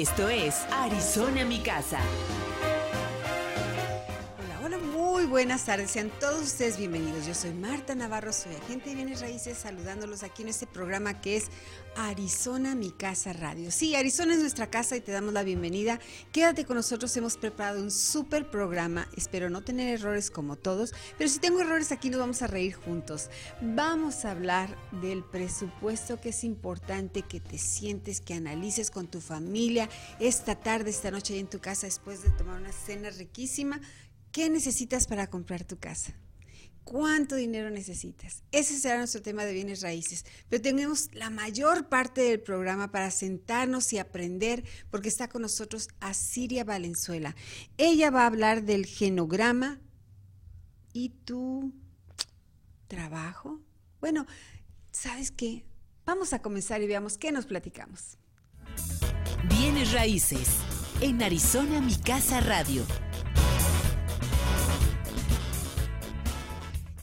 Esto es Arizona Mi Casa. Buenas tardes. Sean todos ustedes bienvenidos. Yo soy Marta Navarro, soy agente de bienes raíces, saludándolos aquí en este programa que es Arizona Mi Casa Radio. Sí, Arizona es nuestra casa y te damos la bienvenida. Quédate con nosotros, hemos preparado un súper programa. Espero no tener errores como todos, pero si tengo errores aquí nos vamos a reír juntos. Vamos a hablar del presupuesto que es importante que te sientes, que analices con tu familia esta tarde, esta noche ahí en tu casa después de tomar una cena riquísima. ¿Qué necesitas para comprar tu casa? ¿Cuánto dinero necesitas? Ese será nuestro tema de bienes raíces. Pero tenemos la mayor parte del programa para sentarnos y aprender, porque está con nosotros Asiria Valenzuela. Ella va a hablar del genograma y tu trabajo. Bueno, ¿sabes qué? Vamos a comenzar y veamos qué nos platicamos. Bienes Raíces. En Arizona Mi Casa Radio.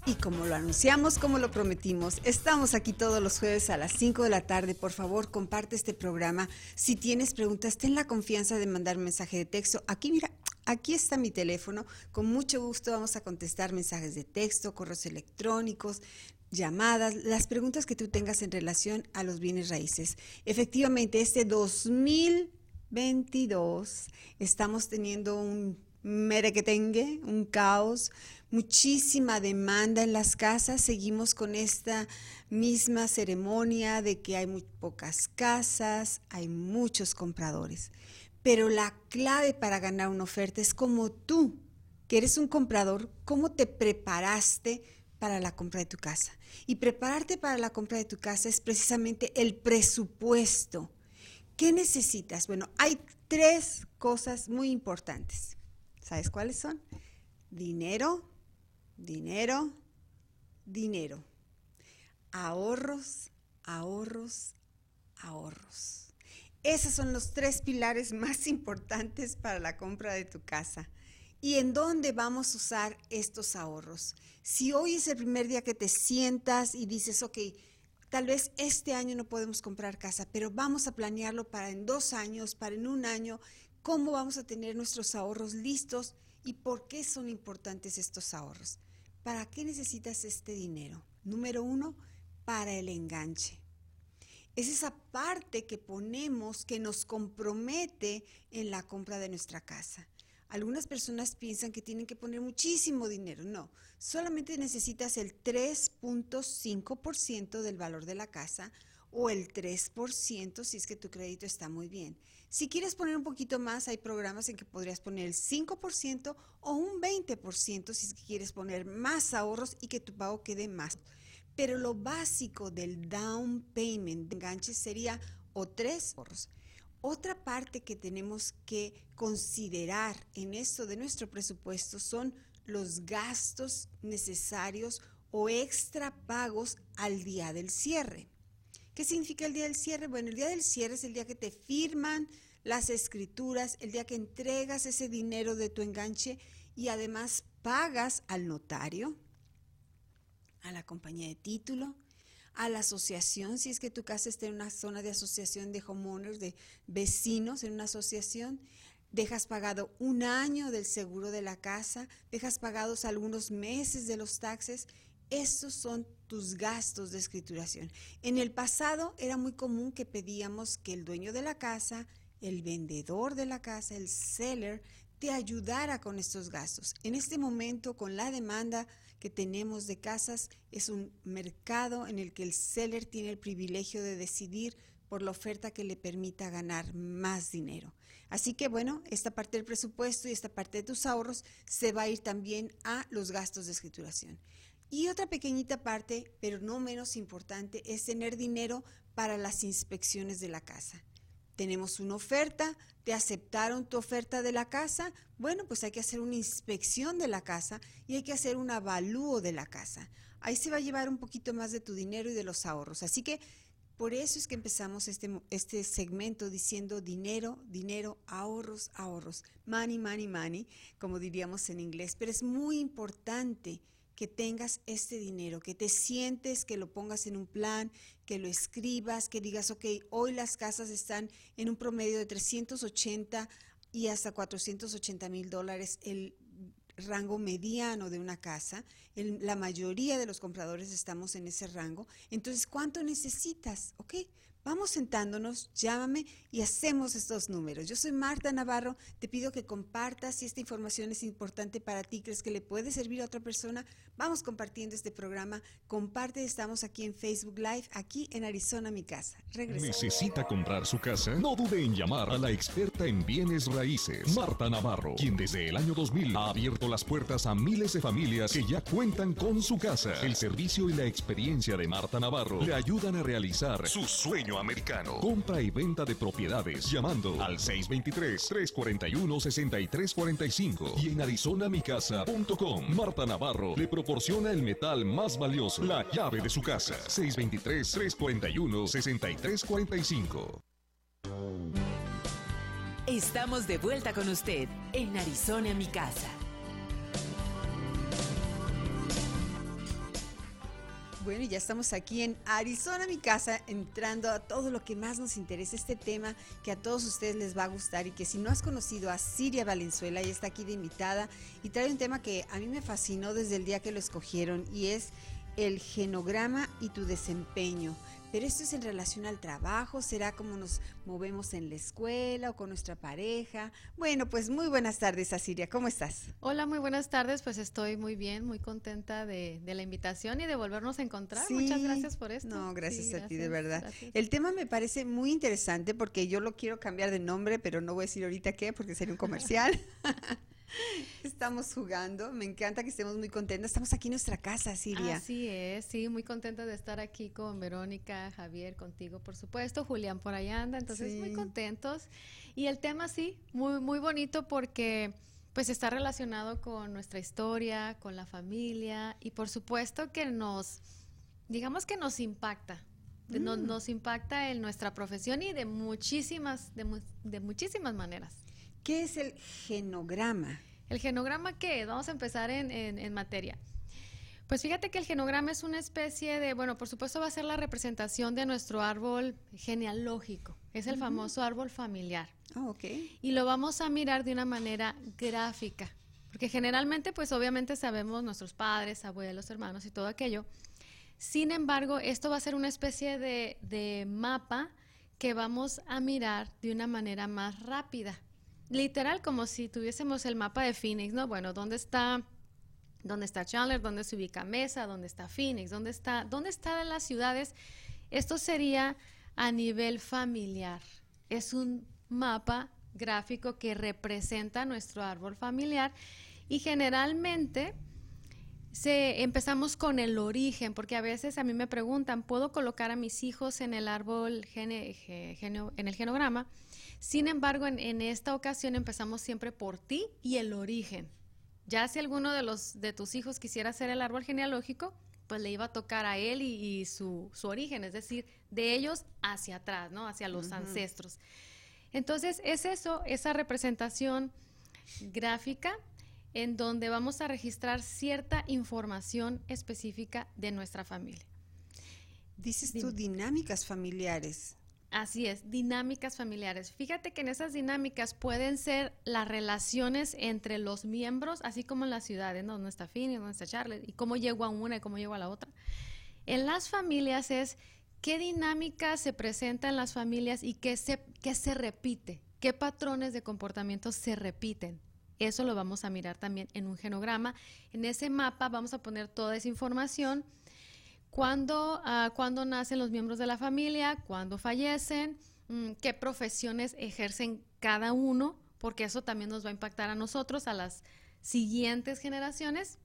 Y como lo anunciamos, como lo prometimos, estamos aquí todos los jueves a las 5 de la tarde. Por favor, comparte este programa. Si tienes preguntas, ten la confianza de mandar mensaje de texto. Aquí, mira, aquí está mi teléfono. Con mucho gusto vamos a contestar mensajes de texto, correos electrónicos, llamadas, las preguntas que tú tengas en relación a los bienes raíces. Efectivamente, este 2022 estamos teniendo un merequetengue, un caos, muchísima demanda en las casas. Seguimos con esta misma ceremonia de que hay muy pocas casas, hay muchos compradores. Pero la clave para ganar una oferta es como tú, que eres un comprador, cómo te preparaste para la compra de tu casa. Y prepararte para la compra de tu casa es precisamente el presupuesto. ¿Qué necesitas? Bueno, hay tres cosas muy importantes. ¿Sabes cuáles son? Dinero, dinero, dinero. Ahorros, ahorros, ahorros. Esos son los tres pilares más importantes para la compra de tu casa. ¿Y en dónde vamos a usar estos ahorros? Si hoy es el primer día que te sientas y dices, ok, tal vez este año no podemos comprar casa, pero vamos a planearlo para en dos años, para en un año, cómo vamos a tener nuestros ahorros listos y por qué son importantes estos ahorros. ¿Para qué necesitas este dinero? Número uno, para el enganche. Es esa parte que ponemos que nos compromete en la compra de nuestra casa. Algunas personas piensan que tienen que poner muchísimo dinero. No, solamente necesitas el 3.5% del valor de la casa o el 3% si es que tu crédito está muy bien. Si quieres poner un poquito más, hay programas en que podrías poner el 5% o un 20% si quieres poner más ahorros y que tu pago quede más. Pero lo básico del down payment de enganche sería o tres ahorros. Otra parte que tenemos que considerar en esto de nuestro presupuesto son los gastos necesarios o extra pagos al día del cierre. ¿Qué significa el día del cierre? Bueno, el día del cierre es el día que te firman las escrituras, el día que entregas ese dinero de tu enganche y además pagas al notario, a la compañía de título, a la asociación, si es que tu casa está en una zona de asociación de homeowners, de vecinos en una asociación, dejas pagado un año del seguro de la casa, dejas pagados algunos meses de los taxes. Estos son tus gastos de escrituración. En el pasado era muy común que pedíamos que el dueño de la casa, el vendedor de la casa, el seller, te ayudara con estos gastos. En este momento, con la demanda que tenemos de casas, es un mercado en el que el seller tiene el privilegio de decidir por la oferta que le permita ganar más dinero. Así que bueno, esta parte del presupuesto y esta parte de tus ahorros se va a ir también a los gastos de escrituración. Y otra pequeñita parte, pero no menos importante, es tener dinero para las inspecciones de la casa. tenemos una oferta, te aceptaron tu oferta de la casa, bueno, pues hay que hacer una inspección de la casa y hay que hacer un avalúo de la casa. Ahí se va a llevar un poquito más de tu dinero y de los ahorros. Así que por eso es que empezamos este, este segmento diciendo dinero, dinero, ahorros, ahorros, money, money, money, como diríamos en inglés. Pero es muy importante que tengas este dinero, que te sientes, que lo pongas en un plan, que lo escribas, que digas, ok, hoy las casas están en un promedio de 380 y hasta 480 mil dólares el rango mediano de una casa, la mayoría de los compradores estamos en ese rango, entonces ¿cuánto necesitas? ¿Ok? Vamos sentándonos, llámame y hacemos estos números. Yo soy Marta Navarro, te pido que compartas si esta información es importante para ti, crees que le puede servir a otra persona. Vamos compartiendo este programa. Comparte, estamos aquí en Facebook Live, aquí en Arizona, mi casa. Regresamos. ¿Necesita comprar su casa? No dude en llamar a la experta en bienes raíces, Marta Navarro, quien desde el año 2000 ha abierto las puertas a miles de familias que ya cuentan con su casa. El servicio y la experiencia de Marta Navarro le ayudan a realizar su sueño americano. Compra y venta de propiedades llamando al 623-341-6345 y en arizonamicasa.com. Marta Navarro le proporciona el metal más valioso, la llave de su casa. 623-341-6345. Estamos de vuelta con usted en Arizona Mi Casa. Bueno, y ya estamos aquí en Arizona, mi casa, entrando a todo lo que más nos interesa, este tema que a todos ustedes les va a gustar y que si no has conocido a Siria Valenzuela, ella está aquí de invitada y trae un tema que a mí me fascinó desde el día que lo escogieron y es el genograma y tu desempeño. Pero esto es en relación al trabajo, será como nos movemos en la escuela o con nuestra pareja. Bueno, pues muy buenas tardes, Asiria, ¿cómo estás? Hola, muy buenas tardes, pues estoy muy bien, muy contenta de, la invitación y de volvernos a encontrar. Muchas gracias por esto. No, gracias a ti, de verdad. El tema me parece muy interesante porque yo lo quiero cambiar de nombre, pero no voy a decir ahorita qué, porque sería un comercial. Estamos jugando, me encanta que estemos muy contentas. Estamos aquí en nuestra casa, Siria. Así es, sí, muy contenta de estar aquí con Verónica, Javier, contigo, por supuesto. Julián por ahí anda, entonces muy contentos. Y el tema sí, muy, muy bonito porque pues está relacionado con nuestra historia, con la familia y por supuesto que nos, digamos que nos impacta. Nos, mm. nos, impacta en nuestra profesión y de muchísimas, de, de muchísimas maneras. ¿Qué es el genograma? ¿El genograma qué Vamos a empezar en, materia. Pues fíjate que el genograma es una especie de, bueno, por supuesto va a ser la representación de nuestro árbol genealógico. Es el famoso árbol familiar. Ah, ok. Y lo vamos a mirar de una manera gráfica. Porque generalmente, pues obviamente sabemos nuestros padres, abuelos, hermanos y todo aquello. Sin embargo, esto va a ser una especie de, de mapa que vamos a mirar de una manera más rápida literal como si tuviésemos el mapa de Phoenix, ¿no? Bueno, ¿dónde está, dónde está Chandler? ¿Dónde se ubica Mesa? ¿Dónde está Phoenix? ¿Dónde está, dónde están las ciudades? Esto sería a nivel familiar. Es un mapa gráfico que representa nuestro árbol familiar y generalmente se, empezamos con el origen, porque a veces a mí me preguntan, ¿puedo colocar a mis hijos en el árbol en el genograma? Sin embargo, en, esta ocasión empezamos siempre por ti y el origen. Ya si alguno de los de tus hijos quisiera ser el árbol genealógico, pues le iba a tocar a él y, su, origen, es decir, de ellos hacia atrás, ¿no? Hacia los ancestros. Entonces, es eso, esa representación gráfica en donde vamos a registrar cierta información específica de nuestra familia. Dices tú dinámicas familiares. Así es, dinámicas familiares. Fíjate que en esas dinámicas pueden ser las relaciones entre los miembros, así como en las ciudades, ¿no? Donde está Finney, donde está Charlotte, y cómo llego a una y cómo llego a la otra. En las familias es qué dinámica se presenta en las familias y qué se, qué se repite, qué patrones de comportamiento se repiten. Eso lo vamos a mirar también en un genograma. En ese mapa vamos a poner toda esa información ¿Cuándo, nacen los miembros de la familia? ¿Cuándo fallecen? Mm, ¿Qué profesiones ejercen cada uno? Porque eso también nos va a impactar a nosotros, a las siguientes generaciones.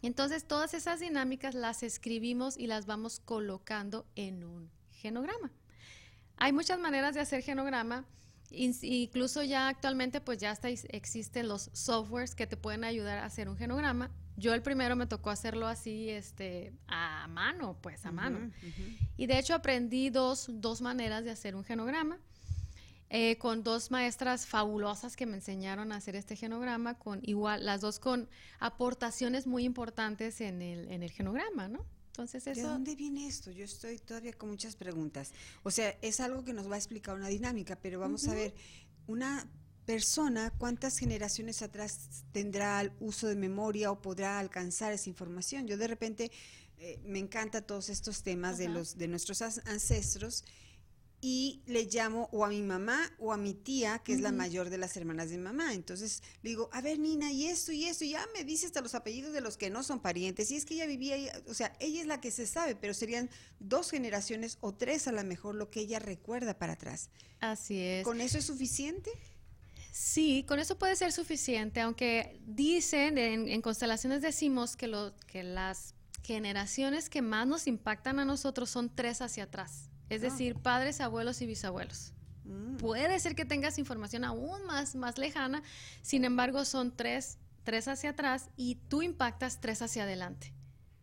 Entonces, todas esas dinámicas las escribimos y las vamos colocando en un genograma. hay muchas maneras de hacer genograma. Incluso ya actualmente pues ya hasta existen los softwares que te pueden ayudar a hacer un genograma. Yo el primero me tocó hacerlo así, este, a mano, pues a mano. Y de hecho aprendí dos, dos maneras de hacer un genograma. Eh, con dos maestras fabulosas que me enseñaron a hacer este genograma, con igual, las dos con aportaciones muy importantes en el, en el genograma, ¿no? Entonces eso... ¿De dónde viene esto? Yo estoy todavía con muchas preguntas. O sea, es algo que nos va a explicar una dinámica, pero vamos a ver, una persona, ¿cuántas generaciones atrás tendrá el uso de memoria o podrá alcanzar esa información? Yo de repente eh, me encanta todos estos temas de los de nuestros ancestros y le llamo o a mi mamá o a mi tía, que es la mayor de las hermanas de mamá. Entonces le digo, a ver, Nina, y esto y esto, y ya me dice hasta los apellidos de los que no son parientes. Y es que ella vivía, ahí, o sea, ella es la que se sabe, pero serían dos generaciones o tres a lo mejor lo que ella recuerda para atrás. Así es. ¿Con eso es suficiente? Sí, con eso puede ser suficiente, aunque dicen, en, en constelaciones decimos que, lo, que las generaciones que más nos impactan a nosotros son tres hacia atrás es ah. decir, padres, abuelos y bisabuelos. Mm. Puede ser que tengas información aún más, más lejana, sin embargo son tres, tres hacia atrás y tú impactas tres hacia adelante.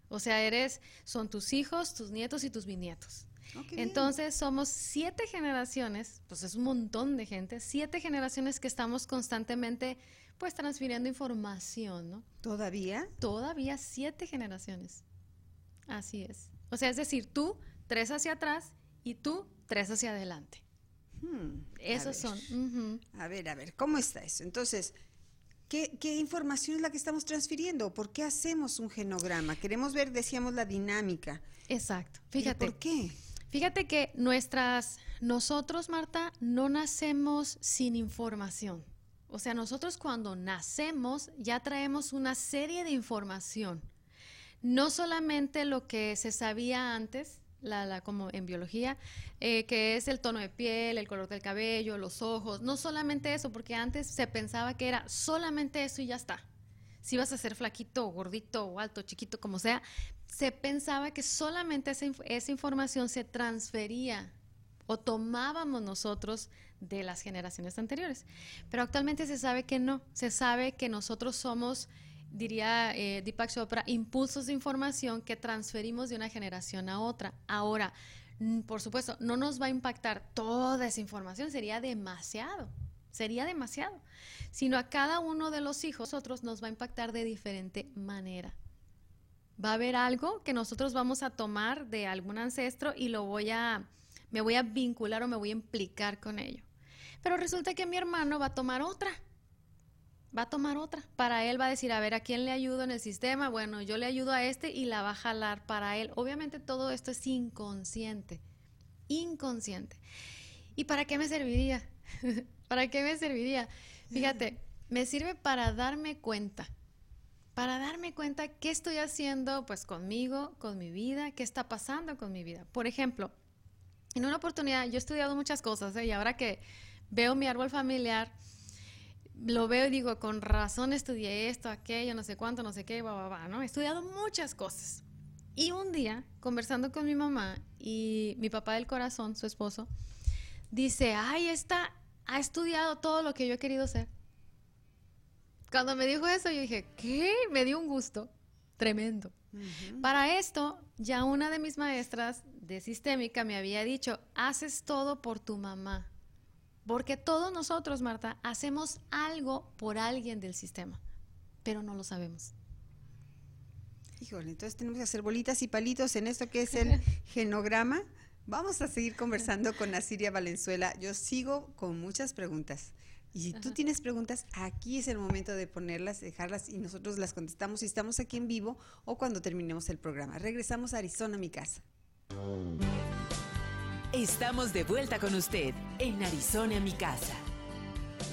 O sea, eres, son tus hijos, tus nietos y tus bisnietos. Oh, Entonces somos siete generaciones, pues es un montón de gente, siete generaciones que estamos constantemente pues transfiriendo información, ¿no? ¿Todavía? Todavía siete generaciones. Así es. O sea, es decir, tú tres hacia atrás y tú tres hacia adelante. Hmm, Esos son. A ver, a ver, ¿cómo está eso? Entonces, ¿qué, información es la que estamos transfiriendo? ¿Por qué hacemos un genograma? Queremos ver, decíamos, la dinámica. Exacto. Fíjate. ¿Por qué? Fíjate que nuestras, nosotros, Marta, no nacemos sin información. O sea, nosotros cuando nacemos ya traemos una serie de información. No solamente lo que se sabía antes, la, como en biología, eh, que es el tono de piel, el color del cabello, los ojos. No solamente eso, porque antes se pensaba que era solamente eso y ya está. Si vas a ser flaquito, gordito, o alto, chiquito, como sea, se pensaba que solamente esa, esa información se transfería o tomábamos nosotros de las generaciones anteriores. Pero actualmente se sabe que no, se sabe que nosotros somos diría eh, Deepak Chopra, impulsos de información que transferimos de una generación a otra. Ahora, por supuesto, no nos va a impactar toda esa información, sería demasiado, sería demasiado, sino a cada uno de los hijos nosotros nos va a impactar de diferente manera. Va a haber algo que nosotros vamos a tomar de algún ancestro y lo voy a, me voy a vincular o me voy a implicar con ello. Pero resulta que mi hermano va a tomar otra va a tomar otra. Para él va a decir, a ver, ¿a quién le ayudo en el sistema? Bueno, yo le ayudo a este y la va a jalar para él. Obviamente todo esto es inconsciente, inconsciente. ¿Y para qué me serviría? ¿Para qué me serviría? Fíjate, me sirve para darme cuenta, para darme cuenta qué estoy haciendo pues conmigo, con mi vida, qué está pasando con mi vida. Por ejemplo, en una oportunidad, yo he estudiado muchas cosas ¿eh? y ahora que veo mi árbol familiar, lo veo y digo, con razón estudié esto, aquello, no sé cuánto, no sé qué, va, va, ¿no? He estudiado muchas cosas. Y un día, conversando con mi mamá y mi papá del corazón, su esposo, dice, ay, esta ha estudiado todo lo que yo he querido ser. Cuando me dijo eso, yo dije, ¿qué? Me dio un gusto tremendo. Para esto, ya una de mis maestras de sistémica me había dicho, haces todo por tu mamá. Porque todos nosotros, Marta, hacemos algo por alguien del sistema, pero no lo sabemos. Híjole, entonces tenemos que hacer bolitas y palitos en esto que es el genograma. Vamos a seguir conversando con Asiria Valenzuela. Yo sigo con muchas preguntas. Y si tú tienes preguntas, aquí es el momento de ponerlas, dejarlas y nosotros las contestamos si estamos aquí en vivo o cuando terminemos el programa. Regresamos a Arizona, mi casa. Estamos de vuelta con usted en Arizona, mi casa.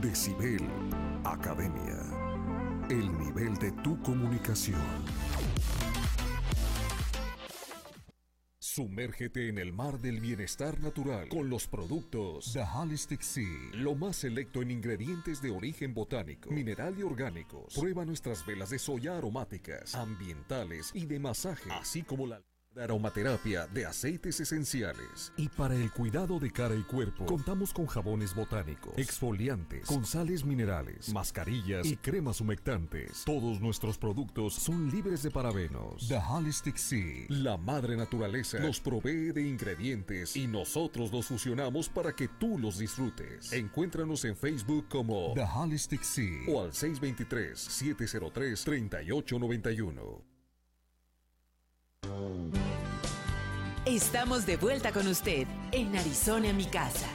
Decibel Academia. El nivel de tu comunicación. Sumérgete en el mar del bienestar natural con los productos The Holistic Sea, lo más selecto en ingredientes de origen botánico, mineral y orgánicos. Prueba nuestras velas de soya aromáticas, ambientales y de masaje, así como la de aromaterapia de aceites esenciales. Y para el cuidado de cara y cuerpo, contamos con jabones botánicos, exfoliantes, con sales minerales, mascarillas y cremas humectantes. Todos nuestros productos son libres de parabenos. The Holistic Sea, la madre naturaleza, nos provee de ingredientes y nosotros los fusionamos para que tú los disfrutes. Encuéntranos en Facebook como The Holistic Sea o al 623-703-3891. Estamos de vuelta con usted en Arizona, mi casa.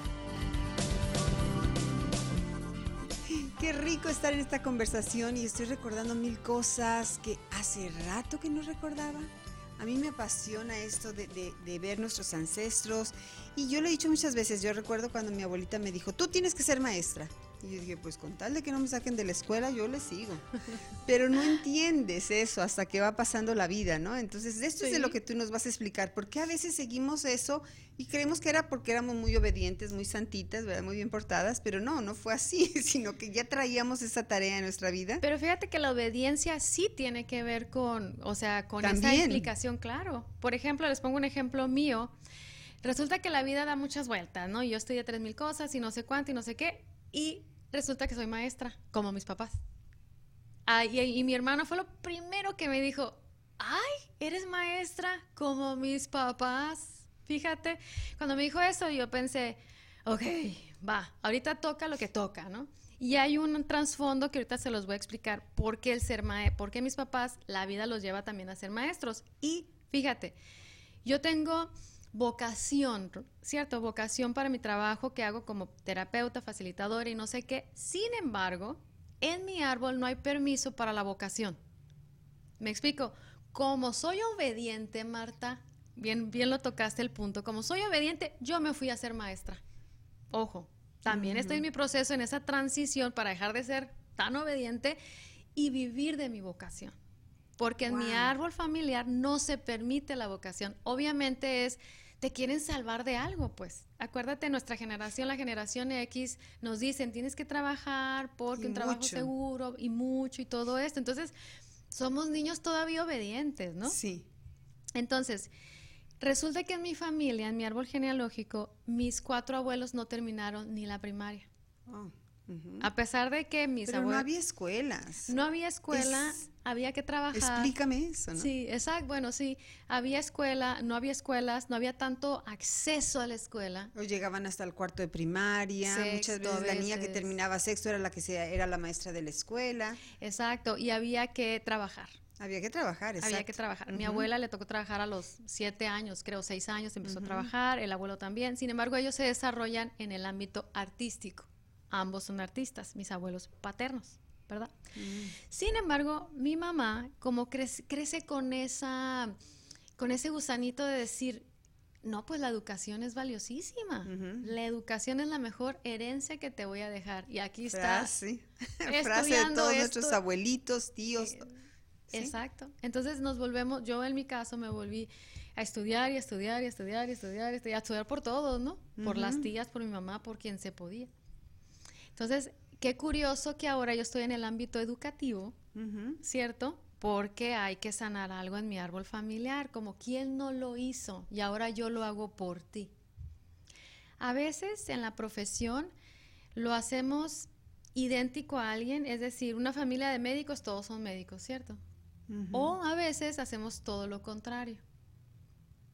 Qué rico estar en esta conversación y estoy recordando mil cosas que hace rato que no recordaba. A mí me apasiona esto de, ver nuestros ancestros y yo lo he dicho muchas veces. Yo recuerdo cuando mi abuelita me dijo, tú tienes que ser maestra. Y yo dije, pues con tal de que no me saquen de la escuela, yo le sigo. Pero no entiendes eso hasta que va pasando la vida, ¿no? Entonces, esto es de lo que tú nos vas a explicar. ¿Por qué a veces seguimos eso y creemos que era porque éramos muy obedientes, muy santitas, ¿verdad? Muy bien portadas, pero no, no fue así, sino que ya traíamos esa tarea en nuestra vida. Pero fíjate que la obediencia sí tiene que ver con, o sea, con esa implicación, claro. Por ejemplo, les pongo un ejemplo mío. Resulta que la vida da muchas vueltas, ¿no? Yo estudié tres mil cosas y no sé cuánto y no sé qué. Y resulta que soy maestra, como mis papás. Ah, y, mi hermano fue lo primero que me dijo, ay, eres maestra como mis papás. Fíjate, cuando me dijo eso yo pensé, ok, va, ahorita toca lo que toca, ¿no? Y hay un trasfondo que ahorita se los voy a explicar por qué el ser mae, por qué mis papás, la vida los lleva también a ser maestros. Y fíjate, yo tengo vocación, ¿cierto? Vocación para mi trabajo que hago como terapeuta, facilitadora y no sé qué. Sin embargo, en mi árbol no hay permiso para la vocación. Me explico. Como soy obediente, Marta, bien, bien lo tocaste el punto. Como soy obediente, yo me fui a ser maestra. Ojo, también estoy en mi proceso, en esa transición para dejar de ser tan obediente y vivir de mi vocación. Porque en mi árbol familiar no se permite la vocación. Obviamente es, te quieren salvar de algo, pues. Acuérdate, nuestra generación, la generación X, nos dicen, tienes que trabajar porque Y un trabajo seguro y mucho y todo esto. Entonces, somos niños todavía obedientes, ¿no? Sí. Entonces, resulta que en mi familia, en mi árbol genealógico, mis cuatro abuelos no terminaron ni la primaria. Oh, ujú. A pesar de que mis Pero no abuelos... había escuelas. no había escuela, Es- había que trabajar. Explícame eso, ¿no? Sí, exacto. Bueno, sí, había escuela, no había escuelas, no había tanto acceso a la escuela. O llegaban hasta el cuarto de primaria. Muchas Sexto, veces a la niña que veces. terminaba sexto era la que se, era la maestra de la escuela. Exacto, y había que trabajar. Había que trabajar, exacto. Había que trabajar. Mi Ujú. abuela le tocó trabajar a los siete años, creo, seis años, empezó a trabajar, el abuelo también. Sin embargo, ellos se desarrollan en el ámbito artístico. Ambos son artistas, mis abuelos paternos, ¿verdad? Mm. Sin embargo, mi mamá, como crece, crece con esa, con ese gusanito de decir, no, pues la educación es valiosísima. La educación es la mejor herencia que te voy a dejar. Y aquí estás. Frase. Frase de todos esto. nuestros abuelitos, tíos. Eh. Exacto. Entonces nos volvemos, yo en mi caso me volví a estudiar y a estudiar y a estudiar y a estudiar y a estudiar, a estudiar por todos, ¿no? Por las tías, por mi mamá, por quien se podía. Entonces, qué curioso que ahora yo estoy en el ámbito educativo. ¿cierto? Porque hay que sanar algo en mi árbol familiar, como quién no lo hizo y ahora yo lo hago por ti. A veces en la profesión lo hacemos idéntico a alguien, es decir, una familia de médicos, todos son médicos, ¿cierto? O a veces hacemos todo lo contrario.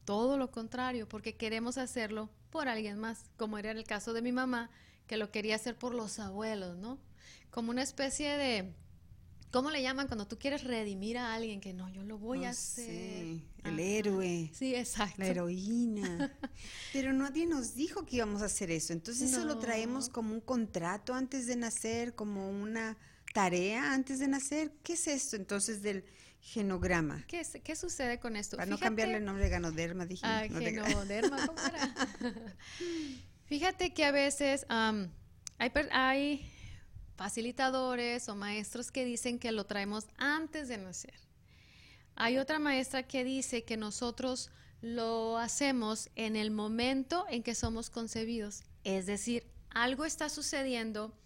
todo lo contrario, porque queremos hacerlo por alguien más, como era el caso de mi mamá, que lo quería hacer por los abuelos, ¿no? Como una especie de, ¿cómo le llaman cuando tú quieres redimir a alguien que no, yo lo voy a Oh, hacer? sí, el Ajá. héroe. Sí, exacto. La heroína. Pero nadie nos dijo que íbamos a hacer eso. Entonces eso lo traemos como un contrato antes de nacer, como una tarea antes de nacer. ¿Qué es esto entonces del genograma? ¿Qué, es- qué sucede con esto? Para no cambiarle el nombre de ganoderma, dije. Ah, no de- genoderma, ¿cómo era? Fíjate que a veces hay facilitadores o maestros que dicen que lo traemos antes de nacer. Hay otra maestra que dice que nosotros lo hacemos en el momento en que somos concebidos. Es decir, algo está sucediendo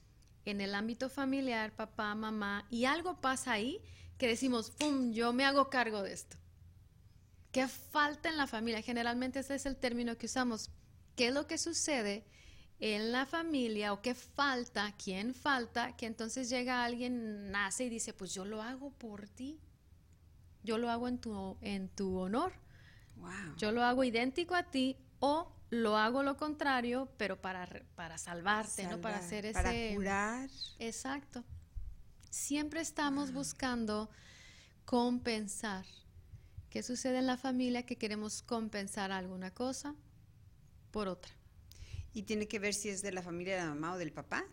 en el ámbito familiar, papá, mamá, y algo pasa ahí que decimos, ¡pum!, yo me hago cargo de esto. ¿Qué falta en la familia? Generalmente ese es el término que usamos. ¿Qué es lo que sucede en la familia o qué falta? ¿Quién falta? Que entonces llega alguien, nace y dice, pues yo lo hago por ti. Yo lo hago en tu, en tu honor. Wow. Yo lo hago idéntico a ti o lo hago lo contrario, pero para, para salvarte, ¿no? Para hacer ese... Para curar. Exacto. Siempre estamos buscando compensar. ¿Qué sucede en la familia? Que queremos compensar alguna cosa por otra. Y tiene que ver si es de la familia de la mamá o del papá.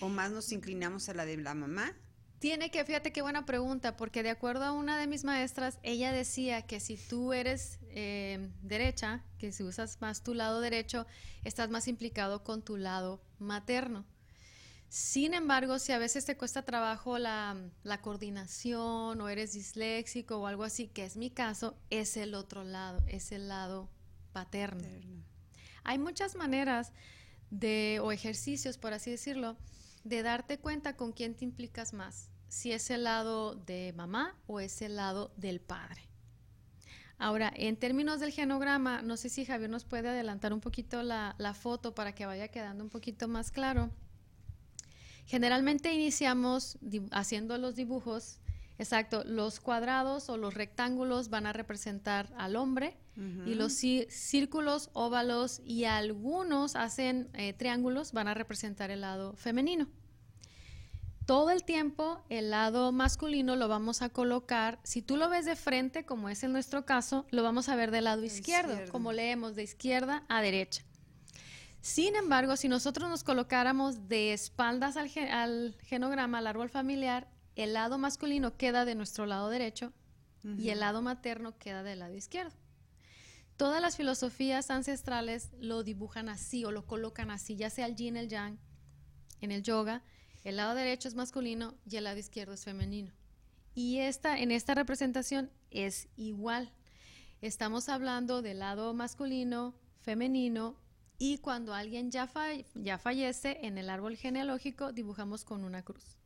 O más nos inclinamos a la de la mamá. Tiene que, fíjate qué buena pregunta, porque de acuerdo a una de mis maestras, ella decía que si tú eres eh, derecha, que si usas más tu lado derecho, estás más implicado con tu lado materno. Sin embargo, si a veces te cuesta trabajo la, la coordinación o eres disléxico o algo así, que es mi caso, es el otro lado, es el lado paterno. Hay muchas maneras de, o ejercicios, por así decirlo, de darte cuenta con quién te implicas más, si es el lado de mamá o es el lado del padre. Ahora, en términos del genograma, no sé si Javier nos puede adelantar un poquito la, la foto para que vaya quedando un poquito más claro. Generalmente iniciamos haciendo los dibujos, exacto, los cuadrados o los rectángulos van a representar al hombre y los círculos, óvalos y algunos hacen eh, triángulos van a representar el lado femenino. Todo el tiempo el lado masculino lo vamos a colocar, si tú lo ves de frente, como es en nuestro caso, lo vamos a ver del lado izquierdo, izquierdo. como leemos de izquierda a derecha. Sin embargo, si nosotros nos colocáramos de espaldas al, ge- al genograma, al árbol familiar, el lado masculino queda de nuestro lado derecho y el lado materno queda del lado izquierdo. Todas las filosofías ancestrales lo dibujan así o lo colocan así, ya sea el yin, el yang, en el yoga, el lado derecho es masculino y el lado izquierdo es femenino. Y esta, en esta representación es igual. Estamos hablando del lado masculino, femenino, y cuando alguien ya, fa- ya fallece, en el árbol genealógico dibujamos con una cruz.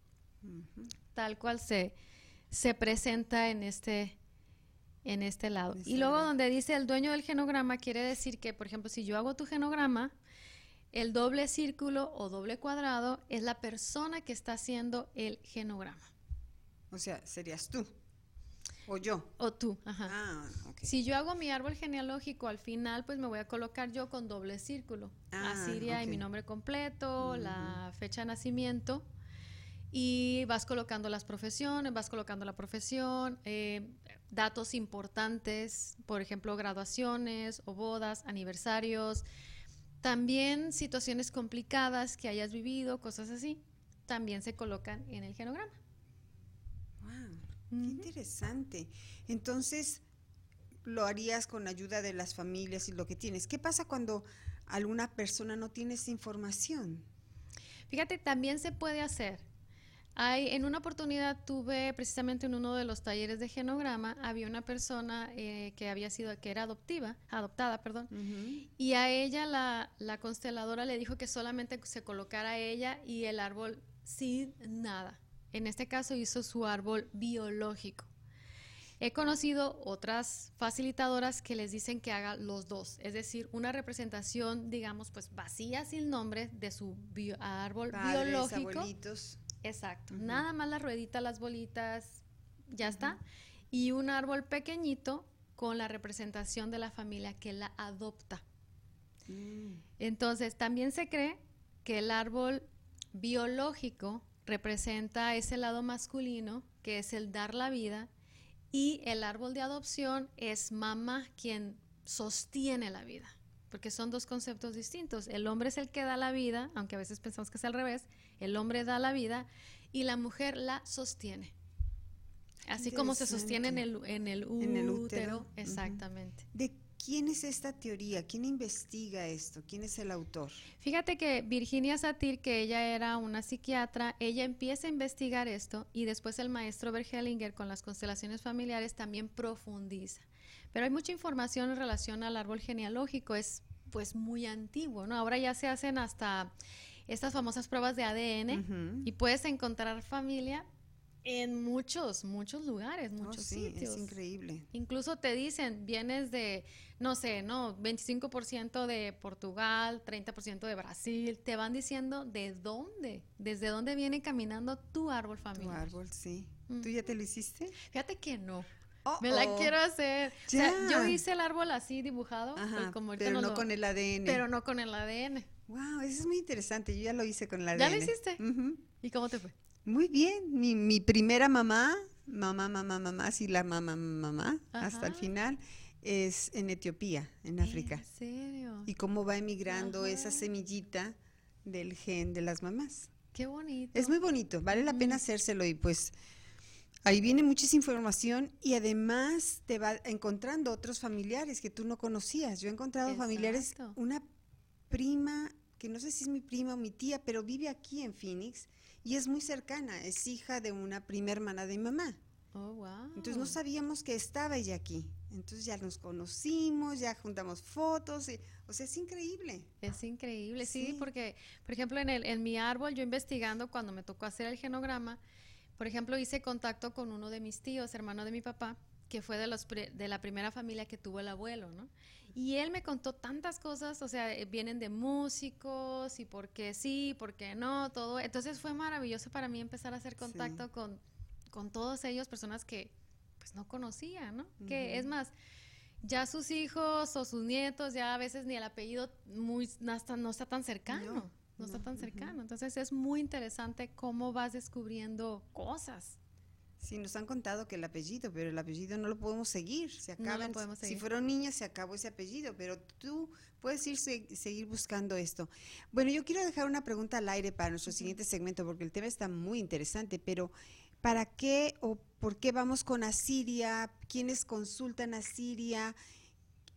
Tal cual se, se presenta en este, en este lado. Y luego donde dice el dueño del genograma, quiere decir que, por ejemplo, si yo hago tu genograma, el doble círculo o doble cuadrado es la persona que está haciendo el genograma. O sea, serías tú. O yo. O tú, ajá. Ah. Si yo hago mi árbol genealógico, al final pues me voy a colocar yo con doble círculo. Ah, Asiria y mi nombre completo, la fecha de nacimiento. Y vas colocando las profesiones, vas colocando la profesión, eh, datos importantes, por ejemplo, graduaciones o bodas, aniversarios. También situaciones complicadas que hayas vivido, cosas así, también se colocan en el genograma. Wow, qué interesante. Entonces, lo harías con ayuda de las familias y lo que tienes. ¿Qué pasa cuando alguna persona no tiene esa información? Fíjate, también se puede hacer. Hay, en una oportunidad tuve precisamente en uno de los talleres de genograma, había una persona eh, que había sido, que era adoptiva, adoptada, perdón, y a ella la, la consteladora le dijo que solamente se colocara ella y el árbol sin nada. En este caso hizo su árbol biológico. He conocido otras facilitadoras que les dicen que haga los dos, es decir, una representación, digamos, pues vacía, sin nombre, de su bio- árbol Padres, biológico. abuelitos. Exacto. Nada más la ruedita, las bolitas, ya está. Y un árbol pequeñito con la representación de la familia que la adopta. Mm. Entonces, también se cree que el árbol biológico representa ese lado masculino, que es el dar la vida, y el árbol de adopción es mamá quien sostiene la vida, porque son dos conceptos distintos. El hombre es el que da la vida, aunque a veces pensamos que es al revés, el hombre da la vida y la mujer la sostiene. Así como se sostiene en el, en el útero. En el útero, ujú. Exactamente. ¿De quién es esta teoría? ¿Quién investiga esto? ¿Quién es el autor? Fíjate que Virginia Satir, que ella era una psiquiatra, ella empieza a investigar esto y después el maestro Bergelinger con las constelaciones familiares también profundiza. Pero hay mucha información en relación al árbol genealógico, es pues muy antiguo, ¿no? Ahora ya se hacen hasta estas famosas pruebas de ADN y puedes encontrar familia en muchos, muchos lugares, Oh, muchos sí, sitios. es increíble. Incluso te dicen, vienes de, no sé, no, 25% de Portugal, 30% de Brasil, te van diciendo de dónde, desde dónde viene caminando tu árbol Tu familiar. árbol, sí. ¿Tú ya te lo hiciste? Fíjate que no, Oh, me la oh. quiero hacer. O sea, Ya. yo hice el árbol así dibujado, Ajá, pues como ahorita pero no lo- con el ADN. pero no con el ADN. Wow, eso es muy interesante. Yo ya lo hice con el ADN. ¿Ya lo hiciste? ¿Y cómo te fue? Muy bien. Mi, mi primera mamá, mamá, mamá, mamá, sí, la mamá, mamá, hasta el final, es en Etiopía, en África. ¿En serio? Y cómo va emigrando esa semillita del gen de las mamás. Qué bonito. Es muy bonito, vale la pena hacérselo y pues ahí viene mucha información y además te va encontrando otros familiares que tú no conocías. Yo he encontrado familiares, una prima, que no sé si es mi prima o mi tía, pero vive aquí en Phoenix y es muy cercana, es hija de una prima hermana de mi mamá. Oh, wow. Entonces no sabíamos que estaba ella aquí. Entonces ya nos conocimos, ya juntamos fotos, y- o sea, es increíble. Es increíble, sí, Sí. porque, por ejemplo, en, el, en mi árbol, yo investigando cuando me tocó hacer el genograma, por ejemplo, hice contacto con uno de mis tíos, hermano de mi papá, que fue de, los pri- de la primera familia que tuvo el abuelo, ¿no? Y él me contó tantas cosas, o sea, eh, vienen de músicos y por qué sí, por qué no, todo. Entonces fue maravilloso para mí empezar a hacer contacto con, con todos ellos, personas que pues no conocía, ¿no? Que es más, ya sus hijos o sus nietos, ya a veces ni el apellido muy, no, está, no está tan cercano. No, No, está no, tan cercano. Entonces es muy interesante cómo vas descubriendo cosas. Sí, nos han contado que el apellido, pero el apellido no lo podemos seguir. Se No acaban. podemos Si fueron niñas, se acabó ese apellido, pero tú puedes ir se- seguir buscando esto. Bueno, yo quiero dejar una pregunta al aire para nuestro siguiente segmento, porque el tema está muy interesante, pero ¿para qué o por qué vamos con Asiria? ¿Quiénes consultan a Asiria?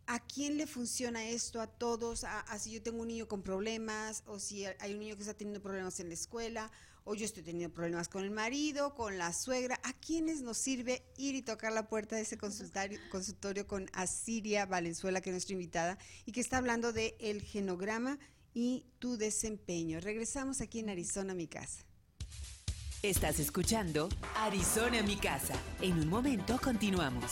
¿A quién le funciona esto? ¿A todos? ¿A, si yo tengo un niño con problemas? ¿O si hay un niño que está teniendo problemas en la escuela? ¿O yo estoy teniendo problemas con el marido, con la suegra? ¿A quiénes nos sirve ir y tocar la puerta de ese consultario, consultorio con Asiria Valenzuela, que es nuestra invitada, y que está hablando de el genograma y tu desempeño? Regresamos aquí en Arizona, mi casa. Estás escuchando Arizona mi casa. En un momento continuamos.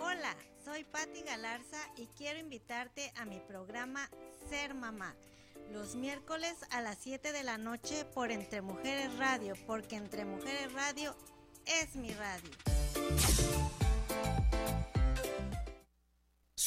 Hola, soy Patti Galarza y quiero invitarte a mi programa Ser Mamá. Los miércoles a las 7 de la noche por Entre Mujeres Radio, porque Entre Mujeres Radio es mi radio.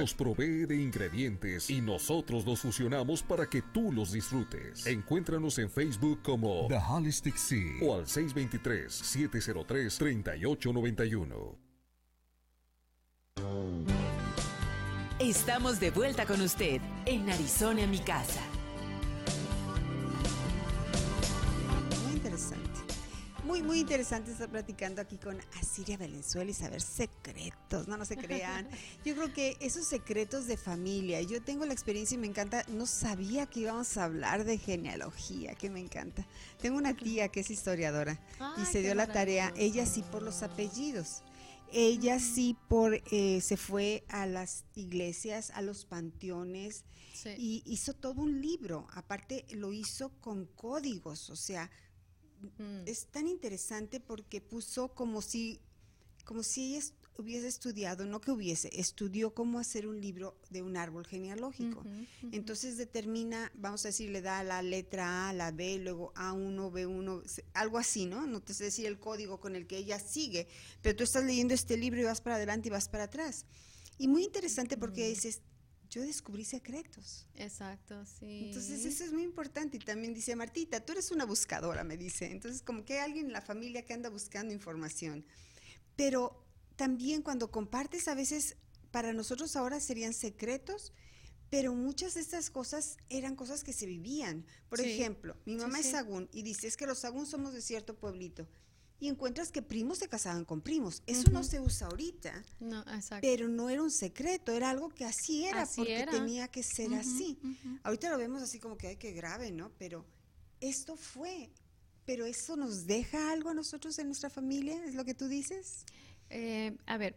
Nos provee de ingredientes y nosotros los fusionamos para que tú los disfrutes. Encuéntranos en Facebook como The Holistic Sea o al 623-703-3891. Estamos de vuelta con usted en Arizona, mi casa. Muy, muy interesante estar platicando aquí con Asiria Valenzuela y saber secretos, no, no se crean. Yo creo que esos secretos de familia, yo tengo la experiencia y me encanta, no sabía que íbamos a hablar de genealogía, que me encanta. Tengo una tía que es historiadora y se dio la tarea, ella sí por los apellidos. Ella sí por eh, se fue a las iglesias, a los panteones Sí. y hizo todo un libro. Aparte lo hizo con códigos, o sea, Mm. es tan interesante porque puso como si, como si ella hubiese estudiado, no que hubiese, estudió cómo hacer un libro de un árbol genealógico. Ujú, ujú. Entonces determina, vamos a decir, le da la letra A, la B, luego A1, B1, se- algo así, ¿no? No te sé decir el código con el que ella sigue, pero tú estás leyendo este libro y vas para adelante y vas para atrás. Y muy interesante porque dices, yo descubrí secretos. Exacto, sí. Entonces eso es muy importante y también dice Martita, tú eres una buscadora, me dice. Entonces como que hay alguien en la familia que anda buscando información. Pero también cuando compartes a veces para nosotros ahora serían secretos, pero muchas de estas cosas eran cosas que se vivían. Por Sí. ejemplo, mi Sí, mamá es sí. sagún y dice, es que los sagún somos de cierto pueblito. Y encuentras que primos se casaban con primos. Eso no se usa ahorita. No, exacto. Pero no era un secreto, era algo que así era, Así porque era. tenía que ser así. Ahorita lo vemos así como que, ay, qué grave, ¿no? Pero esto fue. Pero eso nos deja algo a nosotros en nuestra familia, ¿es lo que tú dices? Eh, a ver,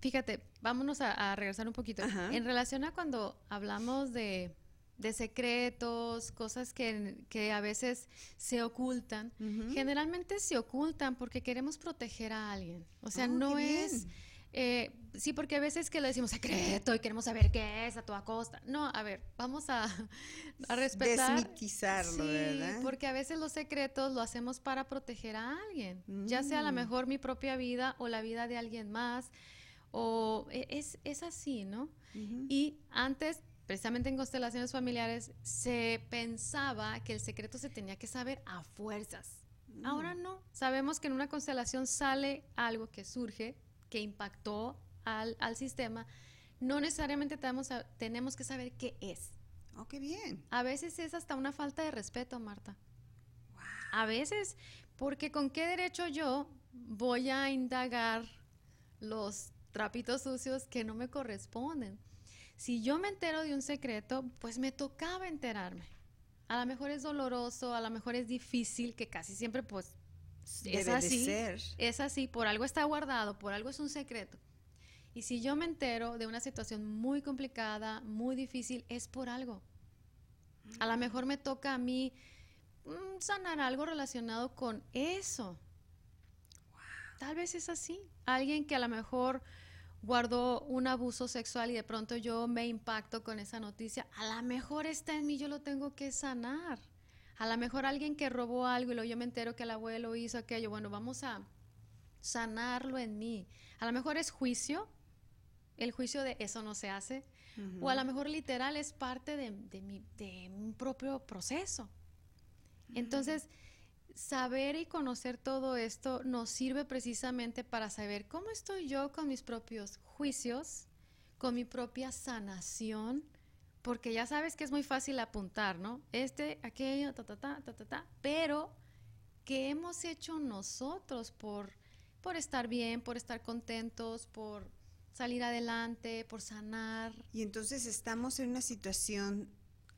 fíjate, vámonos a, a regresar un poquito. Ajá. En relación a cuando hablamos de, de secretos, cosas que, que a veces se ocultan, generalmente se ocultan porque queremos proteger a alguien. O sea, Oh, no es... eh, sí, porque a veces que le decimos secreto y queremos saber qué es a toda costa. No, a ver, vamos a, a respetar. Desmitizarlo, Sí, ¿verdad? porque a veces los secretos lo hacemos para proteger a alguien, ya sea a lo Mm. mejor mi propia vida o la vida de alguien más, o e- es, es así, ¿no? Y antes, precisamente en constelaciones familiares, se pensaba que el secreto se tenía que saber a fuerzas. Mm. Ahora no, sabemos que en una constelación sale algo que surge, que impactó al, al sistema, no necesariamente tenemos, a- tenemos que saber qué es. Oh, qué bien. A veces es hasta una falta de respeto, Marta. A veces, porque con qué derecho yo voy a indagar los trapitos sucios que no me corresponden. Si yo me entero de un secreto, pues me tocaba enterarme. A lo mejor es doloroso, a lo mejor es difícil, que casi siempre pues es Debe de así. ser. Es así, por algo está guardado, por algo es un secreto. Y si yo me entero de una situación muy complicada, muy difícil, es por algo. A lo mejor me toca a mí mm, sanar algo relacionado con eso. Tal vez es así. Alguien que a lo mejor guardó un abuso sexual y de pronto yo me impacto con esa noticia, a lo mejor está en mí, yo lo tengo que sanar. A lo mejor alguien que robó algo y luego yo me entero que el abuelo hizo aquello, bueno, vamos a sanarlo en mí. A lo mejor es juicio, el juicio de eso no se hace, o a lo mejor literal es parte de, de mi, de un propio proceso. Entonces, saber y conocer todo esto nos sirve precisamente para saber cómo estoy yo con mis propios juicios, con mi propia sanación, porque ya sabes que es muy fácil apuntar, ¿no? Este, aquello, ta, ta, ta, ta, ta, ta, pero ¿qué hemos hecho nosotros por, por estar bien, por estar contentos, por salir adelante, por sanar? Y entonces estamos en una situación,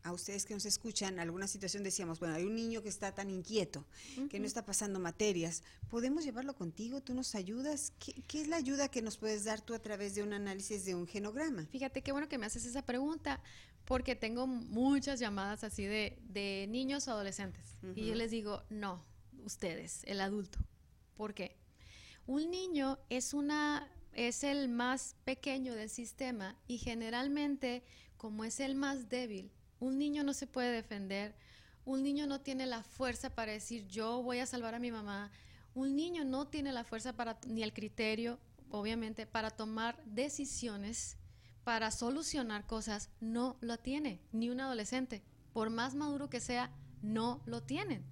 a ustedes que nos escuchan, alguna situación decíamos, bueno, hay un niño que está tan inquieto, que no está pasando materias, ¿podemos llevarlo contigo? ¿Tú nos ayudas? ¿Qué, qué es la ayuda que nos puedes dar tú a través de un análisis de un genograma? Fíjate qué bueno que me haces esa pregunta, porque tengo muchas llamadas así de, de niños o adolescentes. Y yo les digo, no, ustedes, el adulto. ¿Por qué? Un niño es una es el más pequeño del sistema y generalmente, como es el más débil, un niño no se puede defender, un niño no tiene la fuerza para decir yo voy a salvar a mi mamá, un niño no tiene la fuerza para ni el criterio, obviamente, para tomar decisiones para solucionar cosas no lo tiene, ni un adolescente. Por más maduro que sea, no lo tienen.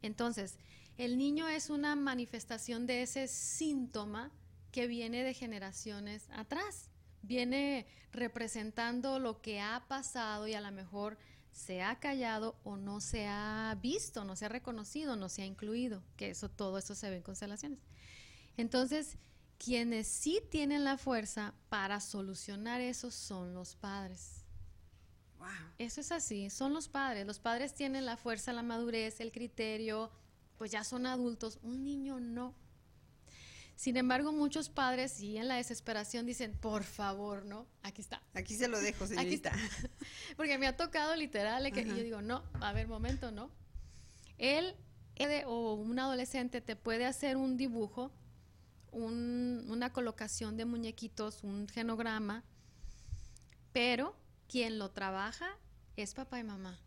Entonces, el niño es una manifestación de ese síntoma que viene de generaciones atrás. Viene representando lo que ha pasado y a lo mejor se ha callado o no se ha visto, no se ha reconocido, no se ha incluido, que eso todo eso se ve en constelaciones. Entonces, quienes sí tienen la fuerza para solucionar eso son los padres. Wow. Eso es así, son los padres. Los padres tienen la fuerza, la madurez, el criterio, pues ya son adultos. Un niño no. Sin embargo, muchos padres sí en la desesperación dicen, por favor, ¿no? Aquí está. Aquí se lo dejo, señorita. Porque me ha tocado literal, que, y yo digo, no, a ver, momento, ¿no? Él o un adolescente te puede hacer un dibujo, una colocación de muñequitos, un genograma, pero quien lo trabaja es papá y mamá.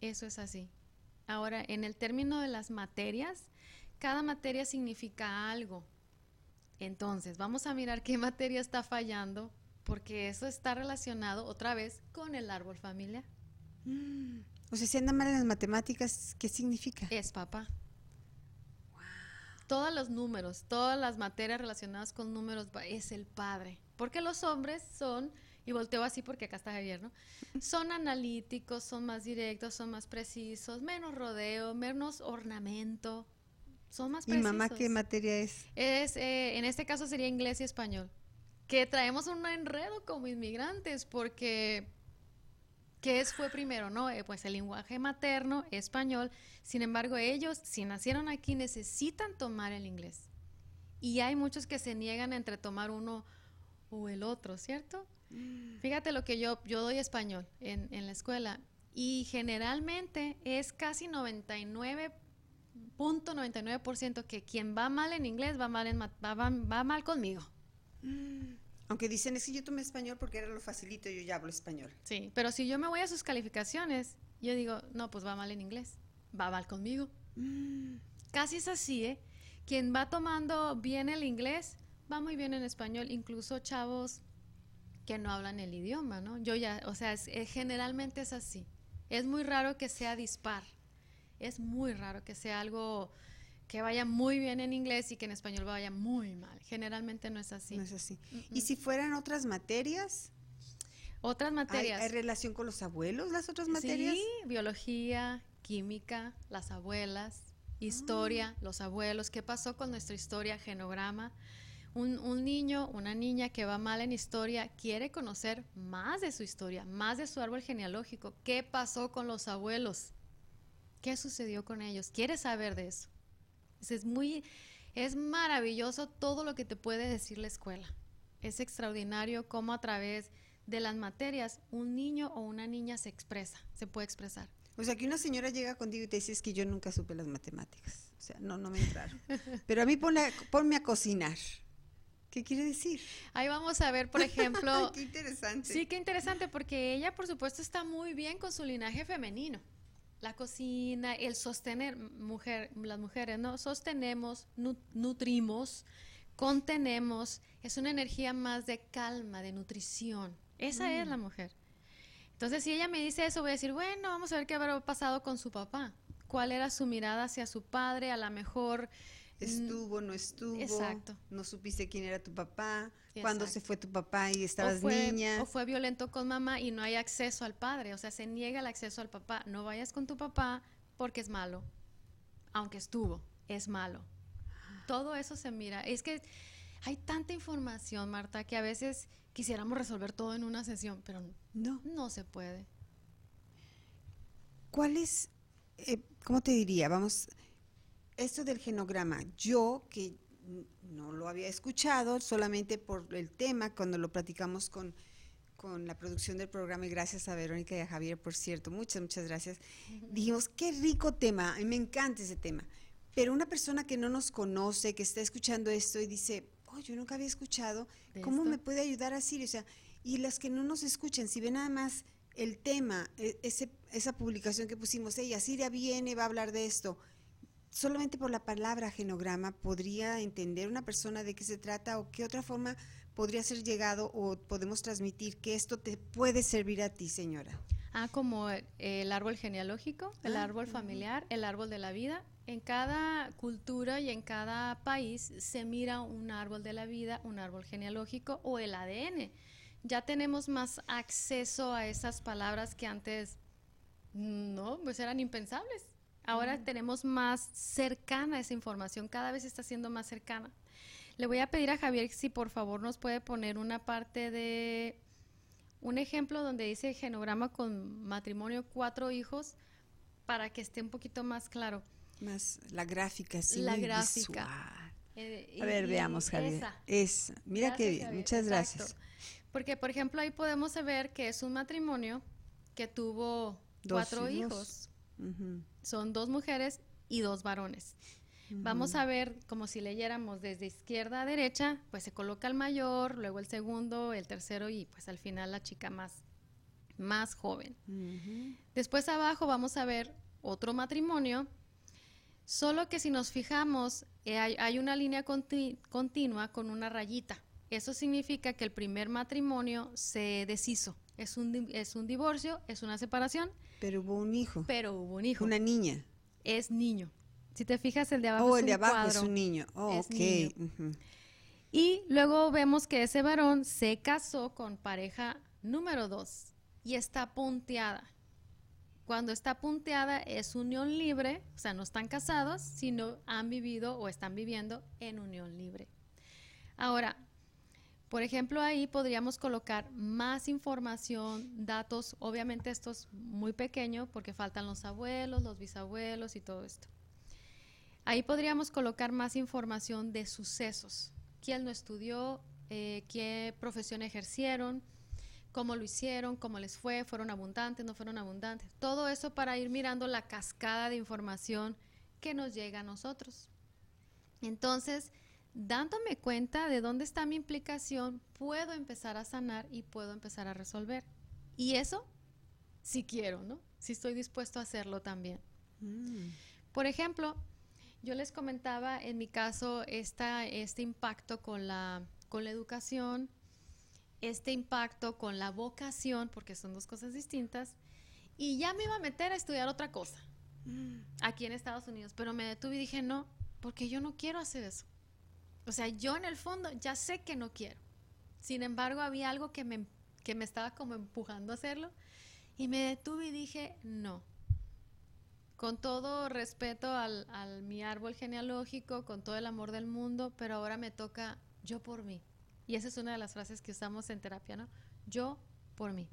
Eso es así. Ahora, en el término de las materias, cada materia significa algo. Entonces, vamos a mirar qué materia está fallando, porque eso está relacionado otra vez con el árbol familiar. Mm. O sea, si anda mal en las matemáticas, ¿qué significa? Es papá. Todos los números, todas las materias relacionadas con números es el padre. Porque los hombres son, y volteo así porque acá está Javier, ¿no? Son analíticos, son más directos, son más precisos, menos rodeo, menos ornamento, son más precisos. ¿Y mamá qué materia es? Es, eh, en este caso sería inglés y español. Que traemos un enredo como inmigrantes porque ¿qué es, fue primero? no eh, Pues el lenguaje materno, español. Sin embargo, ellos, si nacieron aquí, necesitan tomar el inglés. Y hay muchos que se niegan entre tomar uno o el otro, ¿cierto? Mm. Fíjate lo que yo, yo doy español en, en la escuela. Y generalmente es casi 99 punto 99% que quien va mal en inglés va mal, en, va, va, mal conmigo. Mm. Aunque dicen, es que yo tomé español porque era lo facilito, yo ya hablo español. Sí, pero si yo me voy a sus calificaciones, yo digo, no, pues va mal en inglés, va mal conmigo. Mm. Casi es así, ¿eh? Quien va tomando bien el inglés, va muy bien en español, incluso chavos que no hablan el idioma, ¿no? Yo ya, o sea, eh, generalmente es así. Es muy raro que sea dispar es muy raro que sea algo que vaya muy bien en inglés y que en español vaya muy mal. Generalmente no es así. No es así. ¿Y si fueran otras materias? Otras materias. ¿Hay, relación con los abuelos las otras materias? Sí, biología, química, las abuelas, historia, ah. los abuelos, qué pasó con nuestra historia, genograma. Un, un, niño, una niña que va mal en historia quiere conocer más de su historia, más de su árbol genealógico. ¿Qué pasó con los abuelos? ¿Qué sucedió con ellos? ¿Quieres saber de eso? Es muy, es maravilloso todo lo que te puede decir la escuela. Es extraordinario cómo a través de las materias un niño o una niña se expresa, se puede expresar. O sea, que una señora llega contigo y te dice es que yo nunca supe las matemáticas. O sea, no, no me entraron. Pero a mí ponme, ponme a cocinar. ¿Qué quiere decir? Ahí vamos a ver, por ejemplo. qué interesante. Sí, qué interesante, porque ella, por supuesto, está muy bien con su linaje femenino la cocina, el sostener, mujer, las mujeres, ¿no? Sostenemos, nutrimos, contenemos, es una energía más de calma, de nutrición. Esa es la mm. mujer. Entonces, si ella me dice eso, voy a decir, bueno, vamos a ver qué habrá pasado con su papá. ¿Cuál era su mirada hacia su padre? A lo mejor estuvo, no estuvo, Exacto. no supiste quién era tu papá, cuando se fue tu papá y estabas niña. O fue violento con mamá y no hay acceso al padre, o sea, se niega el acceso al papá. No vayas con tu papá porque es malo, aunque estuvo, es malo. Todo eso se mira. Es que hay tanta información, Marta, que a veces quisiéramos resolver todo en una sesión, pero no, no se puede. ¿Cuál es, eh, cómo te diría? Vamos, esto del genograma, yo que no lo había escuchado solamente por el tema cuando lo platicamos con, con la producción del programa y gracias a Verónica y a Javier, por cierto, muchas, muchas gracias. Dijimos, qué rico tema, a mí me encanta ese tema. Pero una persona que no nos conoce, que está escuchando esto y dice, oh, yo nunca había escuchado, ¿cómo me puede ayudar así? O sea, y las que no nos escuchan, si ven nada más el tema, e, ese, esa publicación que pusimos, ella, Siria viene, va a hablar de esto, solamente por la palabra genograma podría entender una persona de qué se trata o qué otra forma podría ser llegado o podemos transmitir que esto te puede servir a ti, señora? Ah, como el árbol genealógico, el Ah, árbol familiar, el árbol de la vida. En cada cultura y en cada país se mira un árbol de la vida, un árbol genealógico o el ADN. Ya tenemos más acceso a esas palabras que antes no, pues eran impensables. Ahora tenemos más cercana esa información, cada vez está siendo más cercana. Le voy a pedir a Javier si por favor nos puede poner una parte de un ejemplo donde dice genograma con matrimonio cuatro hijos para que esté un poquito más claro. Más la gráfica, sí. La gráfica. visual. Eh, A ver, veamos, Javier. esa. Esa. Mira Gracias, qué bien. Javier, Muchas exacto. gracias. Porque, por ejemplo, ahí podemos ver que es un matrimonio que tuvo Dos cuatro hijos. Son dos mujeres y dos varones. Vamos a ver como si leyéramos desde izquierda a derecha, pues se coloca el mayor, luego el segundo, el tercero y pues al final la chica más, más joven. Después abajo vamos a ver otro matrimonio, solo que si nos fijamos eh, hay, hay una línea conti- continua con una rayita. Eso significa que el primer matrimonio se deshizo. Es un, es un divorcio, es una separación, Pero hubo un hijo. pero hubo un hijo. Una niña. Es niño. Si te fijas, el de abajo Oh, es el de un abajo es un niño. Oh, Es ok. niño. Y luego vemos que ese varón se casó con pareja número dos y está punteada. Cuando está punteada es unión libre, o sea, no están casados, sino han vivido o están viviendo en unión libre. Ahora, por ejemplo, ahí podríamos colocar más información, datos, obviamente esto es muy pequeño porque faltan los abuelos, los bisabuelos y todo esto. Ahí podríamos colocar más información de sucesos. ¿Quién lo estudió? Eh, ¿Qué profesión ejercieron? ¿Cómo lo hicieron? ¿Cómo les fue? ¿Fueron abundantes? ¿No fueron abundantes? Todo eso para ir mirando la cascada de información que nos llega a nosotros. Entonces, dándome cuenta de dónde está mi implicación, puedo empezar a sanar y puedo empezar a resolver. Y eso, si quiero, ¿no? Si estoy dispuesto a hacerlo también. Mm. Por ejemplo, yo les comentaba en mi caso esta, este impacto con la, con la educación, este impacto con la vocación, porque son dos cosas distintas, y ya me iba a meter a estudiar otra cosa aquí en Estados Unidos, pero me detuve y dije, no, porque yo no quiero hacer eso. O sea, yo en el fondo ya sé que no quiero. Sin embargo, había algo que me, que me estaba como empujando a hacerlo y me detuve y dije, no. Con todo respeto al, al mi árbol genealógico, con todo el amor del mundo, pero ahora me toca yo por mí. Y esa es una de las frases que usamos en terapia, ¿no? Yo por mí.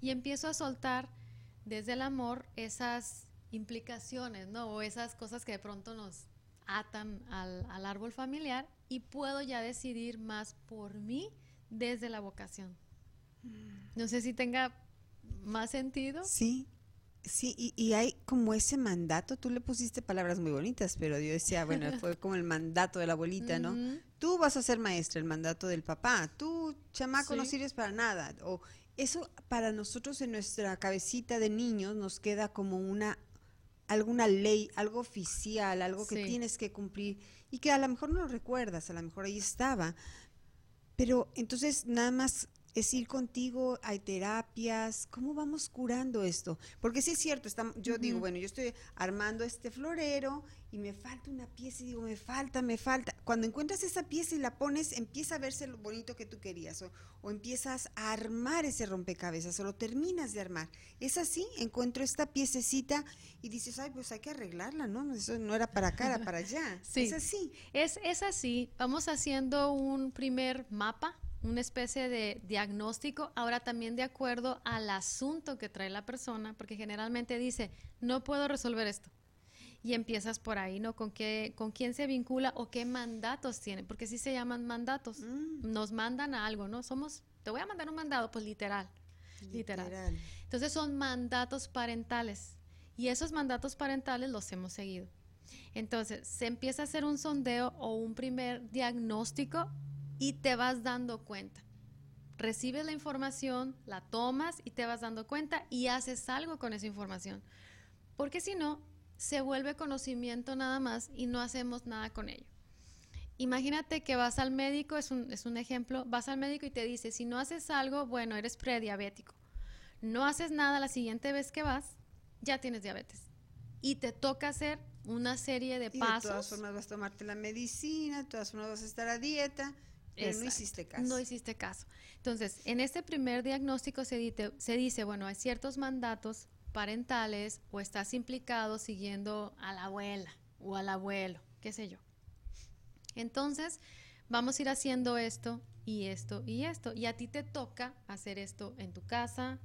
Y empiezo a soltar desde el amor esas implicaciones, ¿no? O esas cosas que de pronto nos atan al, al árbol familiar y puedo ya decidir más por mí desde la vocación. No sé si tenga más sentido. Sí, sí, y, y hay como ese mandato, tú le pusiste palabras muy bonitas, pero yo decía, bueno, fue como el mandato de la abuelita, ¿no? Tú vas a ser maestra, el mandato del papá, tú, chamaco, no Sí. sirves para nada. O eso para nosotros en nuestra cabecita de niños nos queda como una alguna ley, algo oficial, algo que Sí. tienes que cumplir y que a lo mejor no lo recuerdas, a lo mejor ahí estaba. Pero entonces nada más es ir contigo, hay terapias, ¿cómo vamos curando esto? Porque sí es cierto, estamos, yo digo, bueno, yo estoy armando este florero y me falta una pieza y digo, me falta, me falta. Cuando encuentras esa pieza y la pones, empieza a verse lo bonito que tú querías o, o empiezas a armar ese rompecabezas o lo terminas de armar. Es así, encuentro esta piececita y dices, ay, pues hay que arreglarla, ¿no? Eso no era para acá, era para allá. Sí. Es así. Es, es así, vamos haciendo un primer mapa, una especie de diagnóstico, ahora también de acuerdo al asunto que trae la persona, porque generalmente dice, no puedo resolver esto. Y empiezas por ahí, ¿no? ¿Con, qué, con quién se vincula o qué mandatos tiene? Porque sí se llaman mandatos. Mm, Nos mandan a algo, ¿no? Somos, te voy a mandar un mandado, pues literal. Literal. Entonces son mandatos parentales y esos mandatos parentales los hemos seguido. Entonces se empieza a hacer un sondeo o un primer diagnóstico y te vas dando cuenta. Recibes la información, la tomas y te vas dando cuenta y haces algo con esa información. Porque si no, se vuelve conocimiento nada más y no hacemos nada con ello. Imagínate que vas al médico, es un, es un ejemplo, vas al médico y te dice, si no haces algo, bueno, eres prediabético. No haces nada la siguiente vez que vas, ya tienes diabetes. Y te toca hacer una serie de Y pasos. de todas formas vas a tomarte la medicina, de todas formas vas a estar a dieta, pero no hiciste caso. No hiciste caso. Entonces, en este primer diagnóstico se, dite- se dice, bueno, hay ciertos mandatos parentales o estás implicado siguiendo a la abuela o al abuelo, qué sé yo. Entonces, vamos a ir haciendo esto y esto y esto. Y a ti te toca hacer esto en tu casa.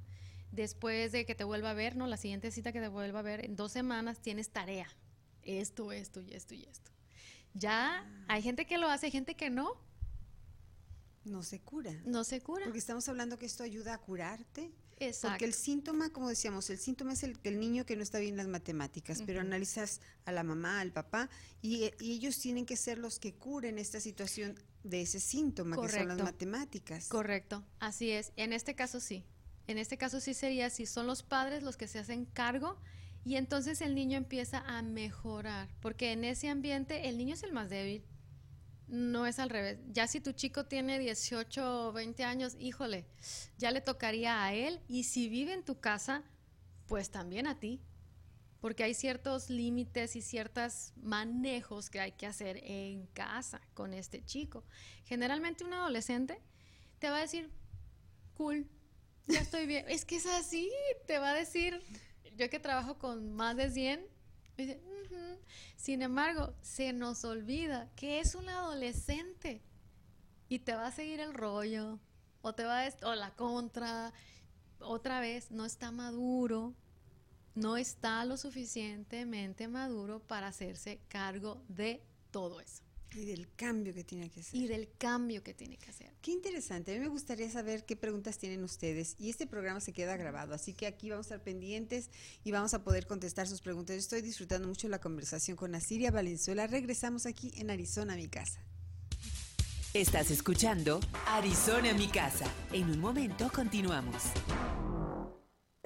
Después de que te vuelva a ver, ¿no? La siguiente cita que te vuelva a ver, en dos semanas tienes tarea. Esto, esto y esto y esto. Ya hay gente que lo hace, hay gente que no. No se cura. No se cura. Porque estamos hablando que esto ayuda a curarte. Exacto. Porque el síntoma, como decíamos, el síntoma es el, el niño que no está bien en las matemáticas, pero analizas a la mamá, al papá, y, eh, y ellos tienen que ser los que curen esta situación de ese síntoma, que son las matemáticas. Correcto, así es. En este caso sí. En este caso sí sería si son los padres los que se hacen cargo y entonces el niño empieza a mejorar, porque en ese ambiente el niño es el más débil. No es al revés. Ya si tu chico tiene 18 o 20 años, híjole, ya le tocaría a él y si vive en tu casa, pues también a ti. Porque hay ciertos límites y ciertos manejos que hay que hacer en casa con este chico. Generalmente un adolescente te va a decir, cool, ya estoy bien. es que es así, te va a decir, yo que trabajo con más de 100, sin embargo, se nos olvida que es un adolescente y te va a seguir el rollo, o te va a, o la contra, otra vez, no está maduro, no está lo suficientemente maduro para hacerse cargo de todo eso Y del cambio que tiene que hacer. y del cambio que tiene que hacer. Qué interesante. A mí me gustaría saber qué preguntas tienen ustedes. Y este programa se queda grabado, así que aquí vamos a estar pendientes y vamos a poder contestar sus preguntas. Yo estoy disfrutando mucho la conversación con Asiria Valenzuela. Regresamos aquí en Arizona, mi casa. Estás escuchando Arizona mi casa. En un momento continuamos.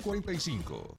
345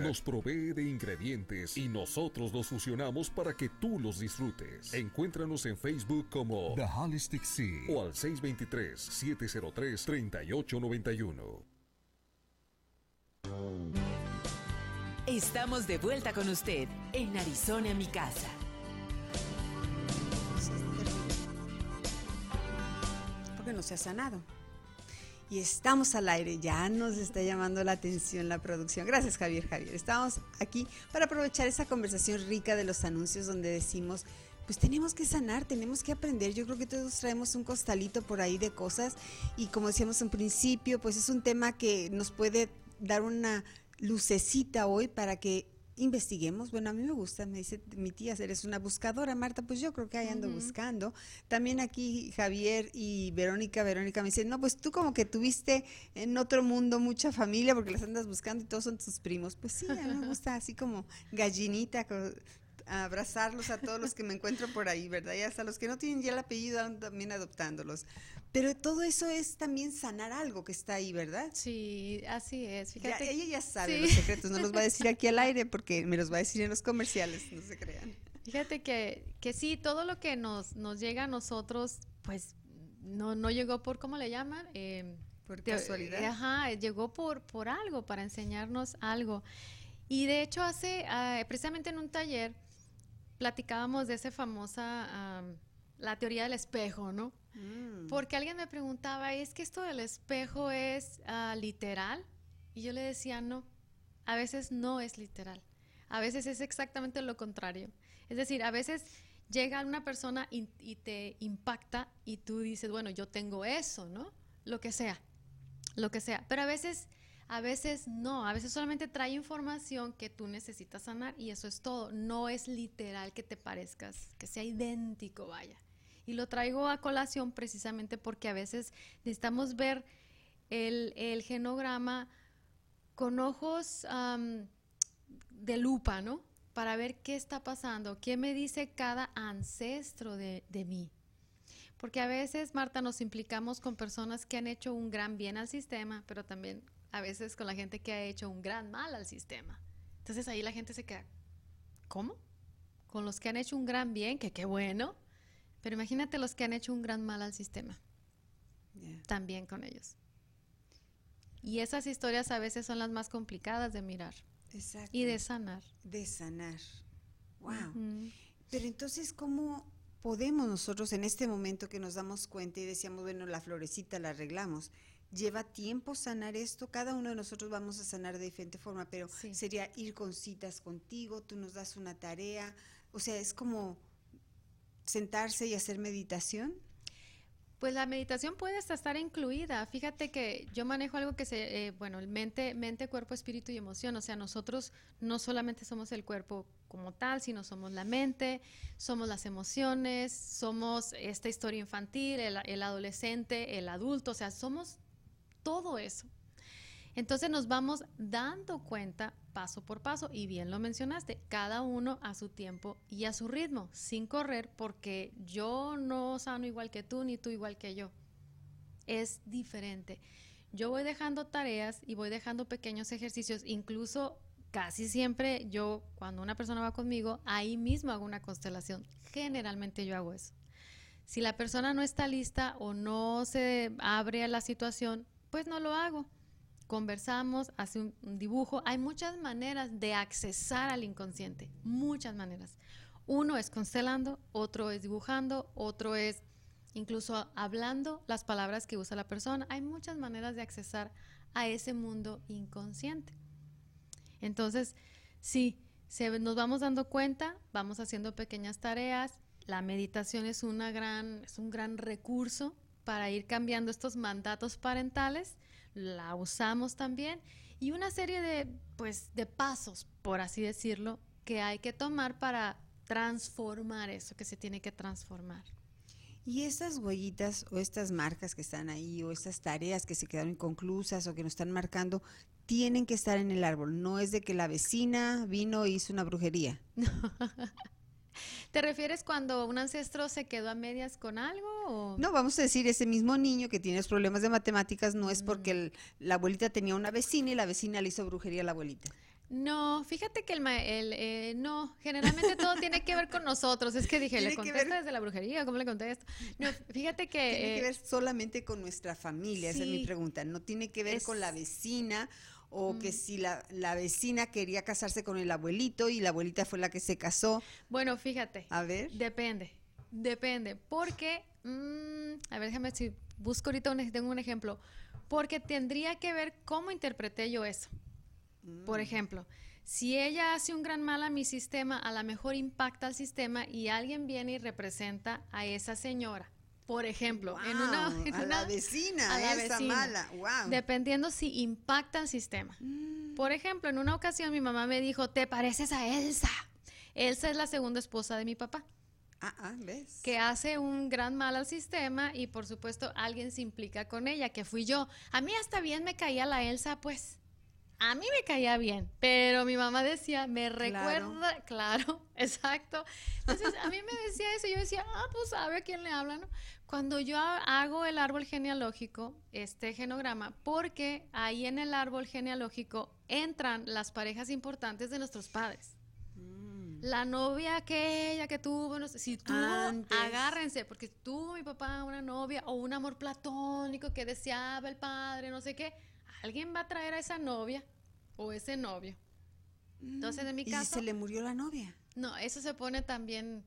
nos provee de ingredientes y nosotros los fusionamos para que tú los disfrutes. Encuéntranos en Facebook como The Holistic Sea o al 623-703-3891. Estamos de vuelta con usted en Arizona mi casa. Porque no se ha sanado. Y estamos al aire, ya nos está llamando la atención la producción. Gracias Javier, Javier. Estamos aquí para aprovechar esa conversación rica de los anuncios donde decimos, pues tenemos que sanar, tenemos que aprender. Yo creo que todos traemos un costalito por ahí de cosas y como decíamos en principio, pues es un tema que nos puede dar una lucecita hoy para que investiguemos. Bueno, a mí me gusta, me dice mi tía, eres una buscadora, Marta, pues yo creo que ahí ando buscando. También aquí Javier y Verónica, Verónica me dicen, no, pues tú como que tuviste en otro mundo mucha familia porque las andas buscando y todos son tus primos. Pues sí, a mí me gusta así como gallinita, abrazarlos a todos los que me encuentro por ahí, ¿verdad? Y hasta los que no tienen ya el apellido también adoptándolos. Pero todo eso es también sanar algo que está ahí, ¿verdad? Sí, así es. Ya, Fíjate, ella ya sabe sí. los secretos, no los va a decir aquí al aire porque me los va a decir en los comerciales, no se crean. Fíjate que, que sí, todo lo que nos, nos llega a nosotros, pues no, no llegó por, ¿cómo le llaman? Eh, Por te- casualidad. Ajá, llegó por, por algo, para enseñarnos algo. Y de hecho hace, ah, precisamente en un taller, platicábamos de esa famosa, la teoría del espejo, ¿no? Mm. Porque alguien me preguntaba, ¿es que esto del espejo es ah, literal? Y yo le decía, no, a veces no es literal. A veces es exactamente lo contrario. Es decir, a veces llega una persona y, te impacta y tú dices, bueno, yo tengo eso, ¿no? Lo que sea, lo que sea. Pero a veces, a veces no, a veces solamente trae información que tú necesitas sanar y eso es todo. No es literal que te parezcas, que sea idéntico, vaya. Y lo traigo a colación precisamente porque a veces necesitamos ver el, genograma con ojos de lupa, ¿no? Para ver qué está pasando, qué me dice cada ancestro de mí. Porque a veces, Marta, nos implicamos con personas que han hecho un gran bien al sistema, pero también a veces con la gente que ha hecho un gran mal al sistema. Entonces ahí la gente se queda, ¿cómo? Con los que han hecho un gran bien, que qué bueno, pero imagínate los que han hecho un gran mal al sistema. También con ellos. Y esas historias a veces son las más complicadas de mirar. Exacto. Y de sanar. De sanar. Wow. Pero entonces, ¿cómo podemos nosotros en este momento que nos damos cuenta y decíamos, bueno, la florecita la arreglamos? Lleva tiempo sanar esto, cada uno de nosotros vamos a sanar de diferente forma, pero sería ir con citas contigo, tú nos das una tarea, o sea, es como sentarse y hacer meditación. Pues la meditación puede hasta estar incluida. Fíjate que yo manejo algo que se, eh, bueno, el mente, mente, cuerpo, espíritu y emoción. O sea, nosotros no solamente somos el cuerpo como tal, sino somos la mente, somos las emociones, somos esta historia infantil, el adolescente, el adulto. O sea, somos todo eso. Entonces nos vamos dando cuenta paso por paso y bien lo mencionaste, cada uno a su tiempo y a su ritmo, sin correr porque yo no sano igual que tú ni tú igual que yo. Es diferente. Yo voy dejando tareas y voy dejando pequeños ejercicios, incluso casi siempre yo, cuando una persona va conmigo, ahí mismo hago una constelación. Generalmente yo hago eso. Si la persona no está lista o no se abre a la situación, pues no lo hago conversamos, hace un, dibujo. Hay muchas maneras de accesar al inconsciente, muchas maneras. Uno es constelando, otro es dibujando, otro es incluso hablando las palabras que usa la persona. Hay muchas maneras de accesar a ese mundo inconsciente. Entonces, sí, se, nos vamos dando cuenta, vamos haciendo pequeñas tareas. La meditación es, una gran, es un gran recurso para ir cambiando estos mandatos parentales la usamos también y una serie de, pues, de pasos, por así decirlo, que hay que tomar para transformar eso que se tiene que transformar. Y estas huellitas o estas marcas que están ahí o estas tareas que se quedaron inconclusas o que nos están marcando, tienen que estar en el árbol. No es de que la vecina vino e hizo una brujería. ¿Te refieres cuando un ancestro se quedó a medias con algo? No, vamos a decir, ese mismo niño que tiene problemas de matemáticas no es porque mm. la abuelita tenía una vecina y la vecina le hizo brujería a la abuelita. No, fíjate que el, el eh, no, generalmente todo tiene que ver con nosotros. Es que dije, ¿le contesto desde la brujería? ¿Cómo le contesto? No, fíjate que... Tiene que ver solamente con nuestra familia, esa es mi pregunta. No tiene que ver con la vecina o que mm. si la, la, vecina quería casarse con el abuelito y la abuelita fue la que se casó. Bueno, fíjate. A ver. Depende, depende, porque, mm, a ver, déjame si busco ahorita un, tengo un ejemplo, porque tendría que ver cómo interpreté yo eso. Por mm. ejemplo, si ella hace un gran mal a mi sistema, a lo mejor impacta al sistema y alguien viene y representa a esa señora. Por ejemplo, en una, a la vecina, a esa mala, wow. Dependiendo si impacta el sistema. Mm. Por ejemplo, en una ocasión mi mamá me dijo, "Te pareces a Elsa." Elsa es la segunda esposa de mi papá. Ah, ah, ¿ves? Que hace un gran mal al sistema y por supuesto alguien se implica con ella, que fui yo. A mí hasta bien me caía la Elsa, pues a mí me caía bien, pero mi mamá decía, me recuerda, claro, exacto. Entonces a mí me decía eso, yo decía, ah, pues sabe a quién le habla, ¿no? Cuando yo hago el árbol genealógico, este genograma, porque ahí en el árbol genealógico entran las parejas importantes de nuestros padres. Mm. La novia aquella que tuvo, no sé, si tuvo, agárrense, porque tuvo mi papá una novia o un amor platónico que deseaba el padre, no sé qué alguien va a traer a esa novia o ese novio. Entonces, en mi ¿Y si caso, se le murió la novia? no, eso se pone también.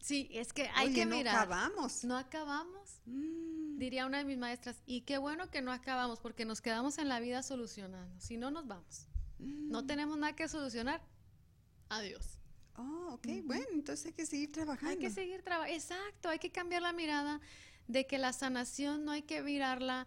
Sí, es que hay Oye, que no mirar. acabamos. No acabamos, Mm. diría una de mis maestras. Y qué bueno que no acabamos, porque nos quedamos en la vida solucionando. Si no, nos vamos. No tenemos nada que solucionar. Adiós. Oh, ok, bueno, entonces hay que seguir trabajando. Hay que seguir trabajando. Exacto, hay que cambiar la mirada de que la sanación no hay que mirarla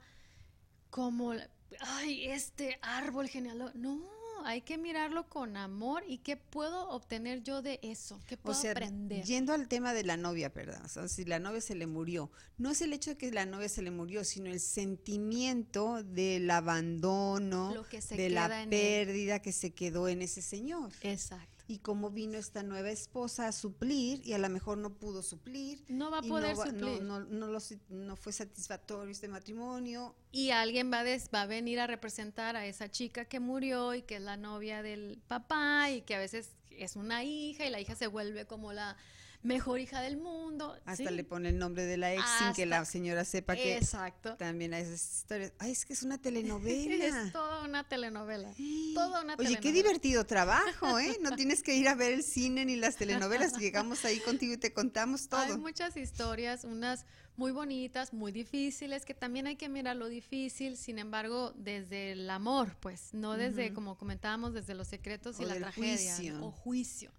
como, ay, este árbol genealógico. No, hay que mirarlo con amor y qué puedo obtener yo de eso, qué O puedo sea, aprender. yendo al tema de la novia, ¿verdad? O sea, si la novia se le murió, no es el hecho de que la novia se le murió, sino el sentimiento del abandono, Lo que se de la pérdida que se quedó en ese señor. Exacto. Y cómo vino esta nueva esposa a suplir y a lo mejor no pudo suplir. No va a poder no, va- no- suplir. No, no lo no fue satisfactorio este matrimonio. Y alguien va des- va a venir a representar a esa chica que murió y que es la novia del papá y que a veces es una hija y la hija se vuelve como la mejor hija del mundo. Hasta ¿sí? le pone el nombre de la ex sin que la señora sepa que Exacto. también hay esas historias. Ay, es que es una telenovela. Es toda una telenovela. Toda una Oye, qué telenovela. divertido trabajo, ¿eh? No tienes que ir a ver el cine ni las telenovelas. Llegamos ahí contigo y te contamos Hay todo. muchas historias, unas muy bonitas, muy difíciles, que también hay que mirar lo difícil, sin embargo, desde el amor, pues, no desde, como comentábamos, desde los secretos y la tragedia. juicio. ¿no? O juicio.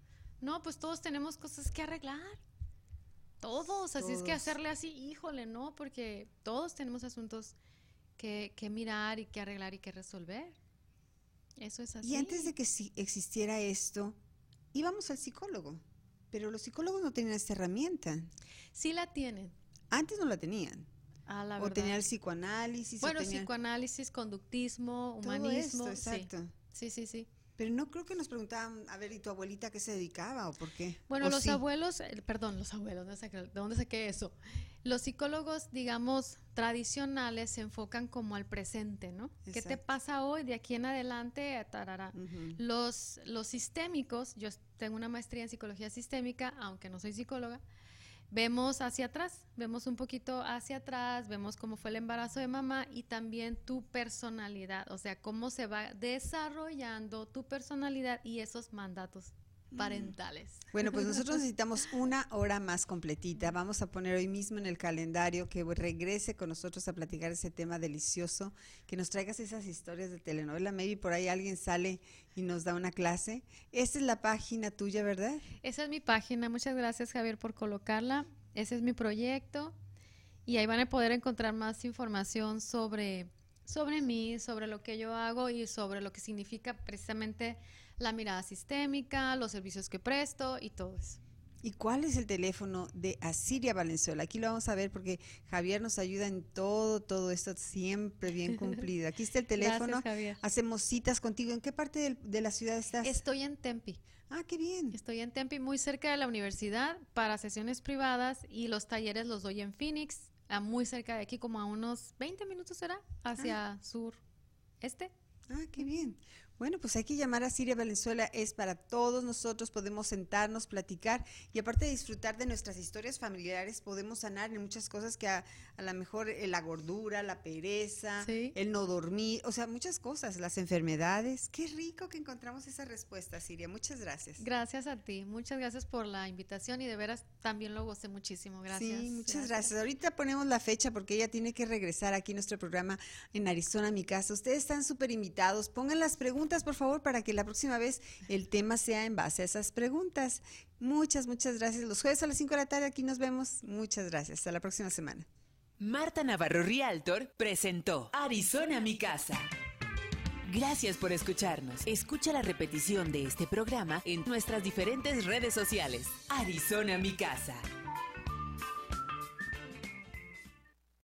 No, pues todos tenemos cosas que arreglar. Todos, así es que hacerle así, híjole, no, porque todos tenemos asuntos que, que mirar y que arreglar y que resolver. Eso es así. Y antes de que si existiera esto, íbamos al psicólogo. Pero los psicólogos no tenían esta herramienta. Sí la tienen, Antes no la tenían. a la o tenían el psicoanálisis. o Bueno, tenían psicoanálisis, conductismo, todo humanismo. esto, sí. exacto. Sí, sí, sí. Pero no creo que nos preguntaban, a ver, ¿y tu abuelita qué se dedicaba o por qué? Bueno, ¿O los sí? abuelos, perdón, los abuelos, ¿de saqué- ¿de dónde saqué eso? Los psicólogos, digamos, tradicionales se enfocan como al presente, ¿no? ¿Qué te pasa hoy de aquí en adelante? Tarará. Ujú. Los, los sistémicos, yo tengo una maestría en psicología sistémica, aunque no soy psicóloga, vemos hacia atrás, vemos un poquito hacia atrás, vemos cómo fue el embarazo de mamá y también tu personalidad, o sea, cómo se va desarrollando tu personalidad y esos mandatos parentales. Bueno, pues nosotros necesitamos una hora más completita. Vamos a poner hoy mismo en el calendario que regrese con nosotros a platicar ese tema delicioso, que nos traigas esas historias de telenovela. Maybe por ahí alguien sale y nos da una clase. Esta es la página tuya, ¿verdad? Esa es mi página. Muchas gracias, Javier, por colocarla. Ese es mi proyecto. Y ahí van a poder encontrar más información sobre, sobre mí, sobre lo que yo hago y sobre lo que significa precisamente la mirada sistémica, los servicios que presto y todo eso. ¿Y cuál es el teléfono de Asiria Valenzuela? Aquí lo vamos a ver porque Javier nos ayuda en todo, todo esto siempre bien cumplido. Aquí está el teléfono. Gracias, Javier. Hacemos citas contigo. ¿En qué parte de la ciudad estás? Estoy en Tempi. Ah, qué bien. Estoy en Tempi, muy cerca de la universidad, para sesiones privadas y los talleres los doy en Phoenix, a muy cerca de aquí, como a unos 20 minutos será, hacia sur este. Ah, qué bien. Bueno, pues hay que llamar a Siria Valenzuela, es para todos nosotros, podemos sentarnos, platicar y aparte de disfrutar de nuestras historias familiares, podemos sanar en muchas cosas que a, a lo mejor eh, la gordura, la pereza, Sí. el no dormir, o sea, muchas cosas, las enfermedades. Qué rico que encontramos esa respuesta, Siria. Muchas gracias. Gracias a ti, muchas gracias por la invitación y de veras también lo gocé muchísimo. Gracias. Sí, muchas gracias. Ahorita ponemos la fecha porque ella tiene que regresar aquí a nuestro programa en Arizona, mi casa. Ustedes están súper invitados. Pongan las preguntas, por favor, para que la próxima vez el tema sea en base a esas preguntas. Muchas, muchas gracias. Los jueves a las 5 de la tarde aquí nos vemos. Muchas gracias. Hasta la próxima semana. Marta Navarro Realtor presentó Arizona mi casa. Gracias por escucharnos. Escucha la repetición de este programa en nuestras diferentes redes sociales. Arizona mi casa.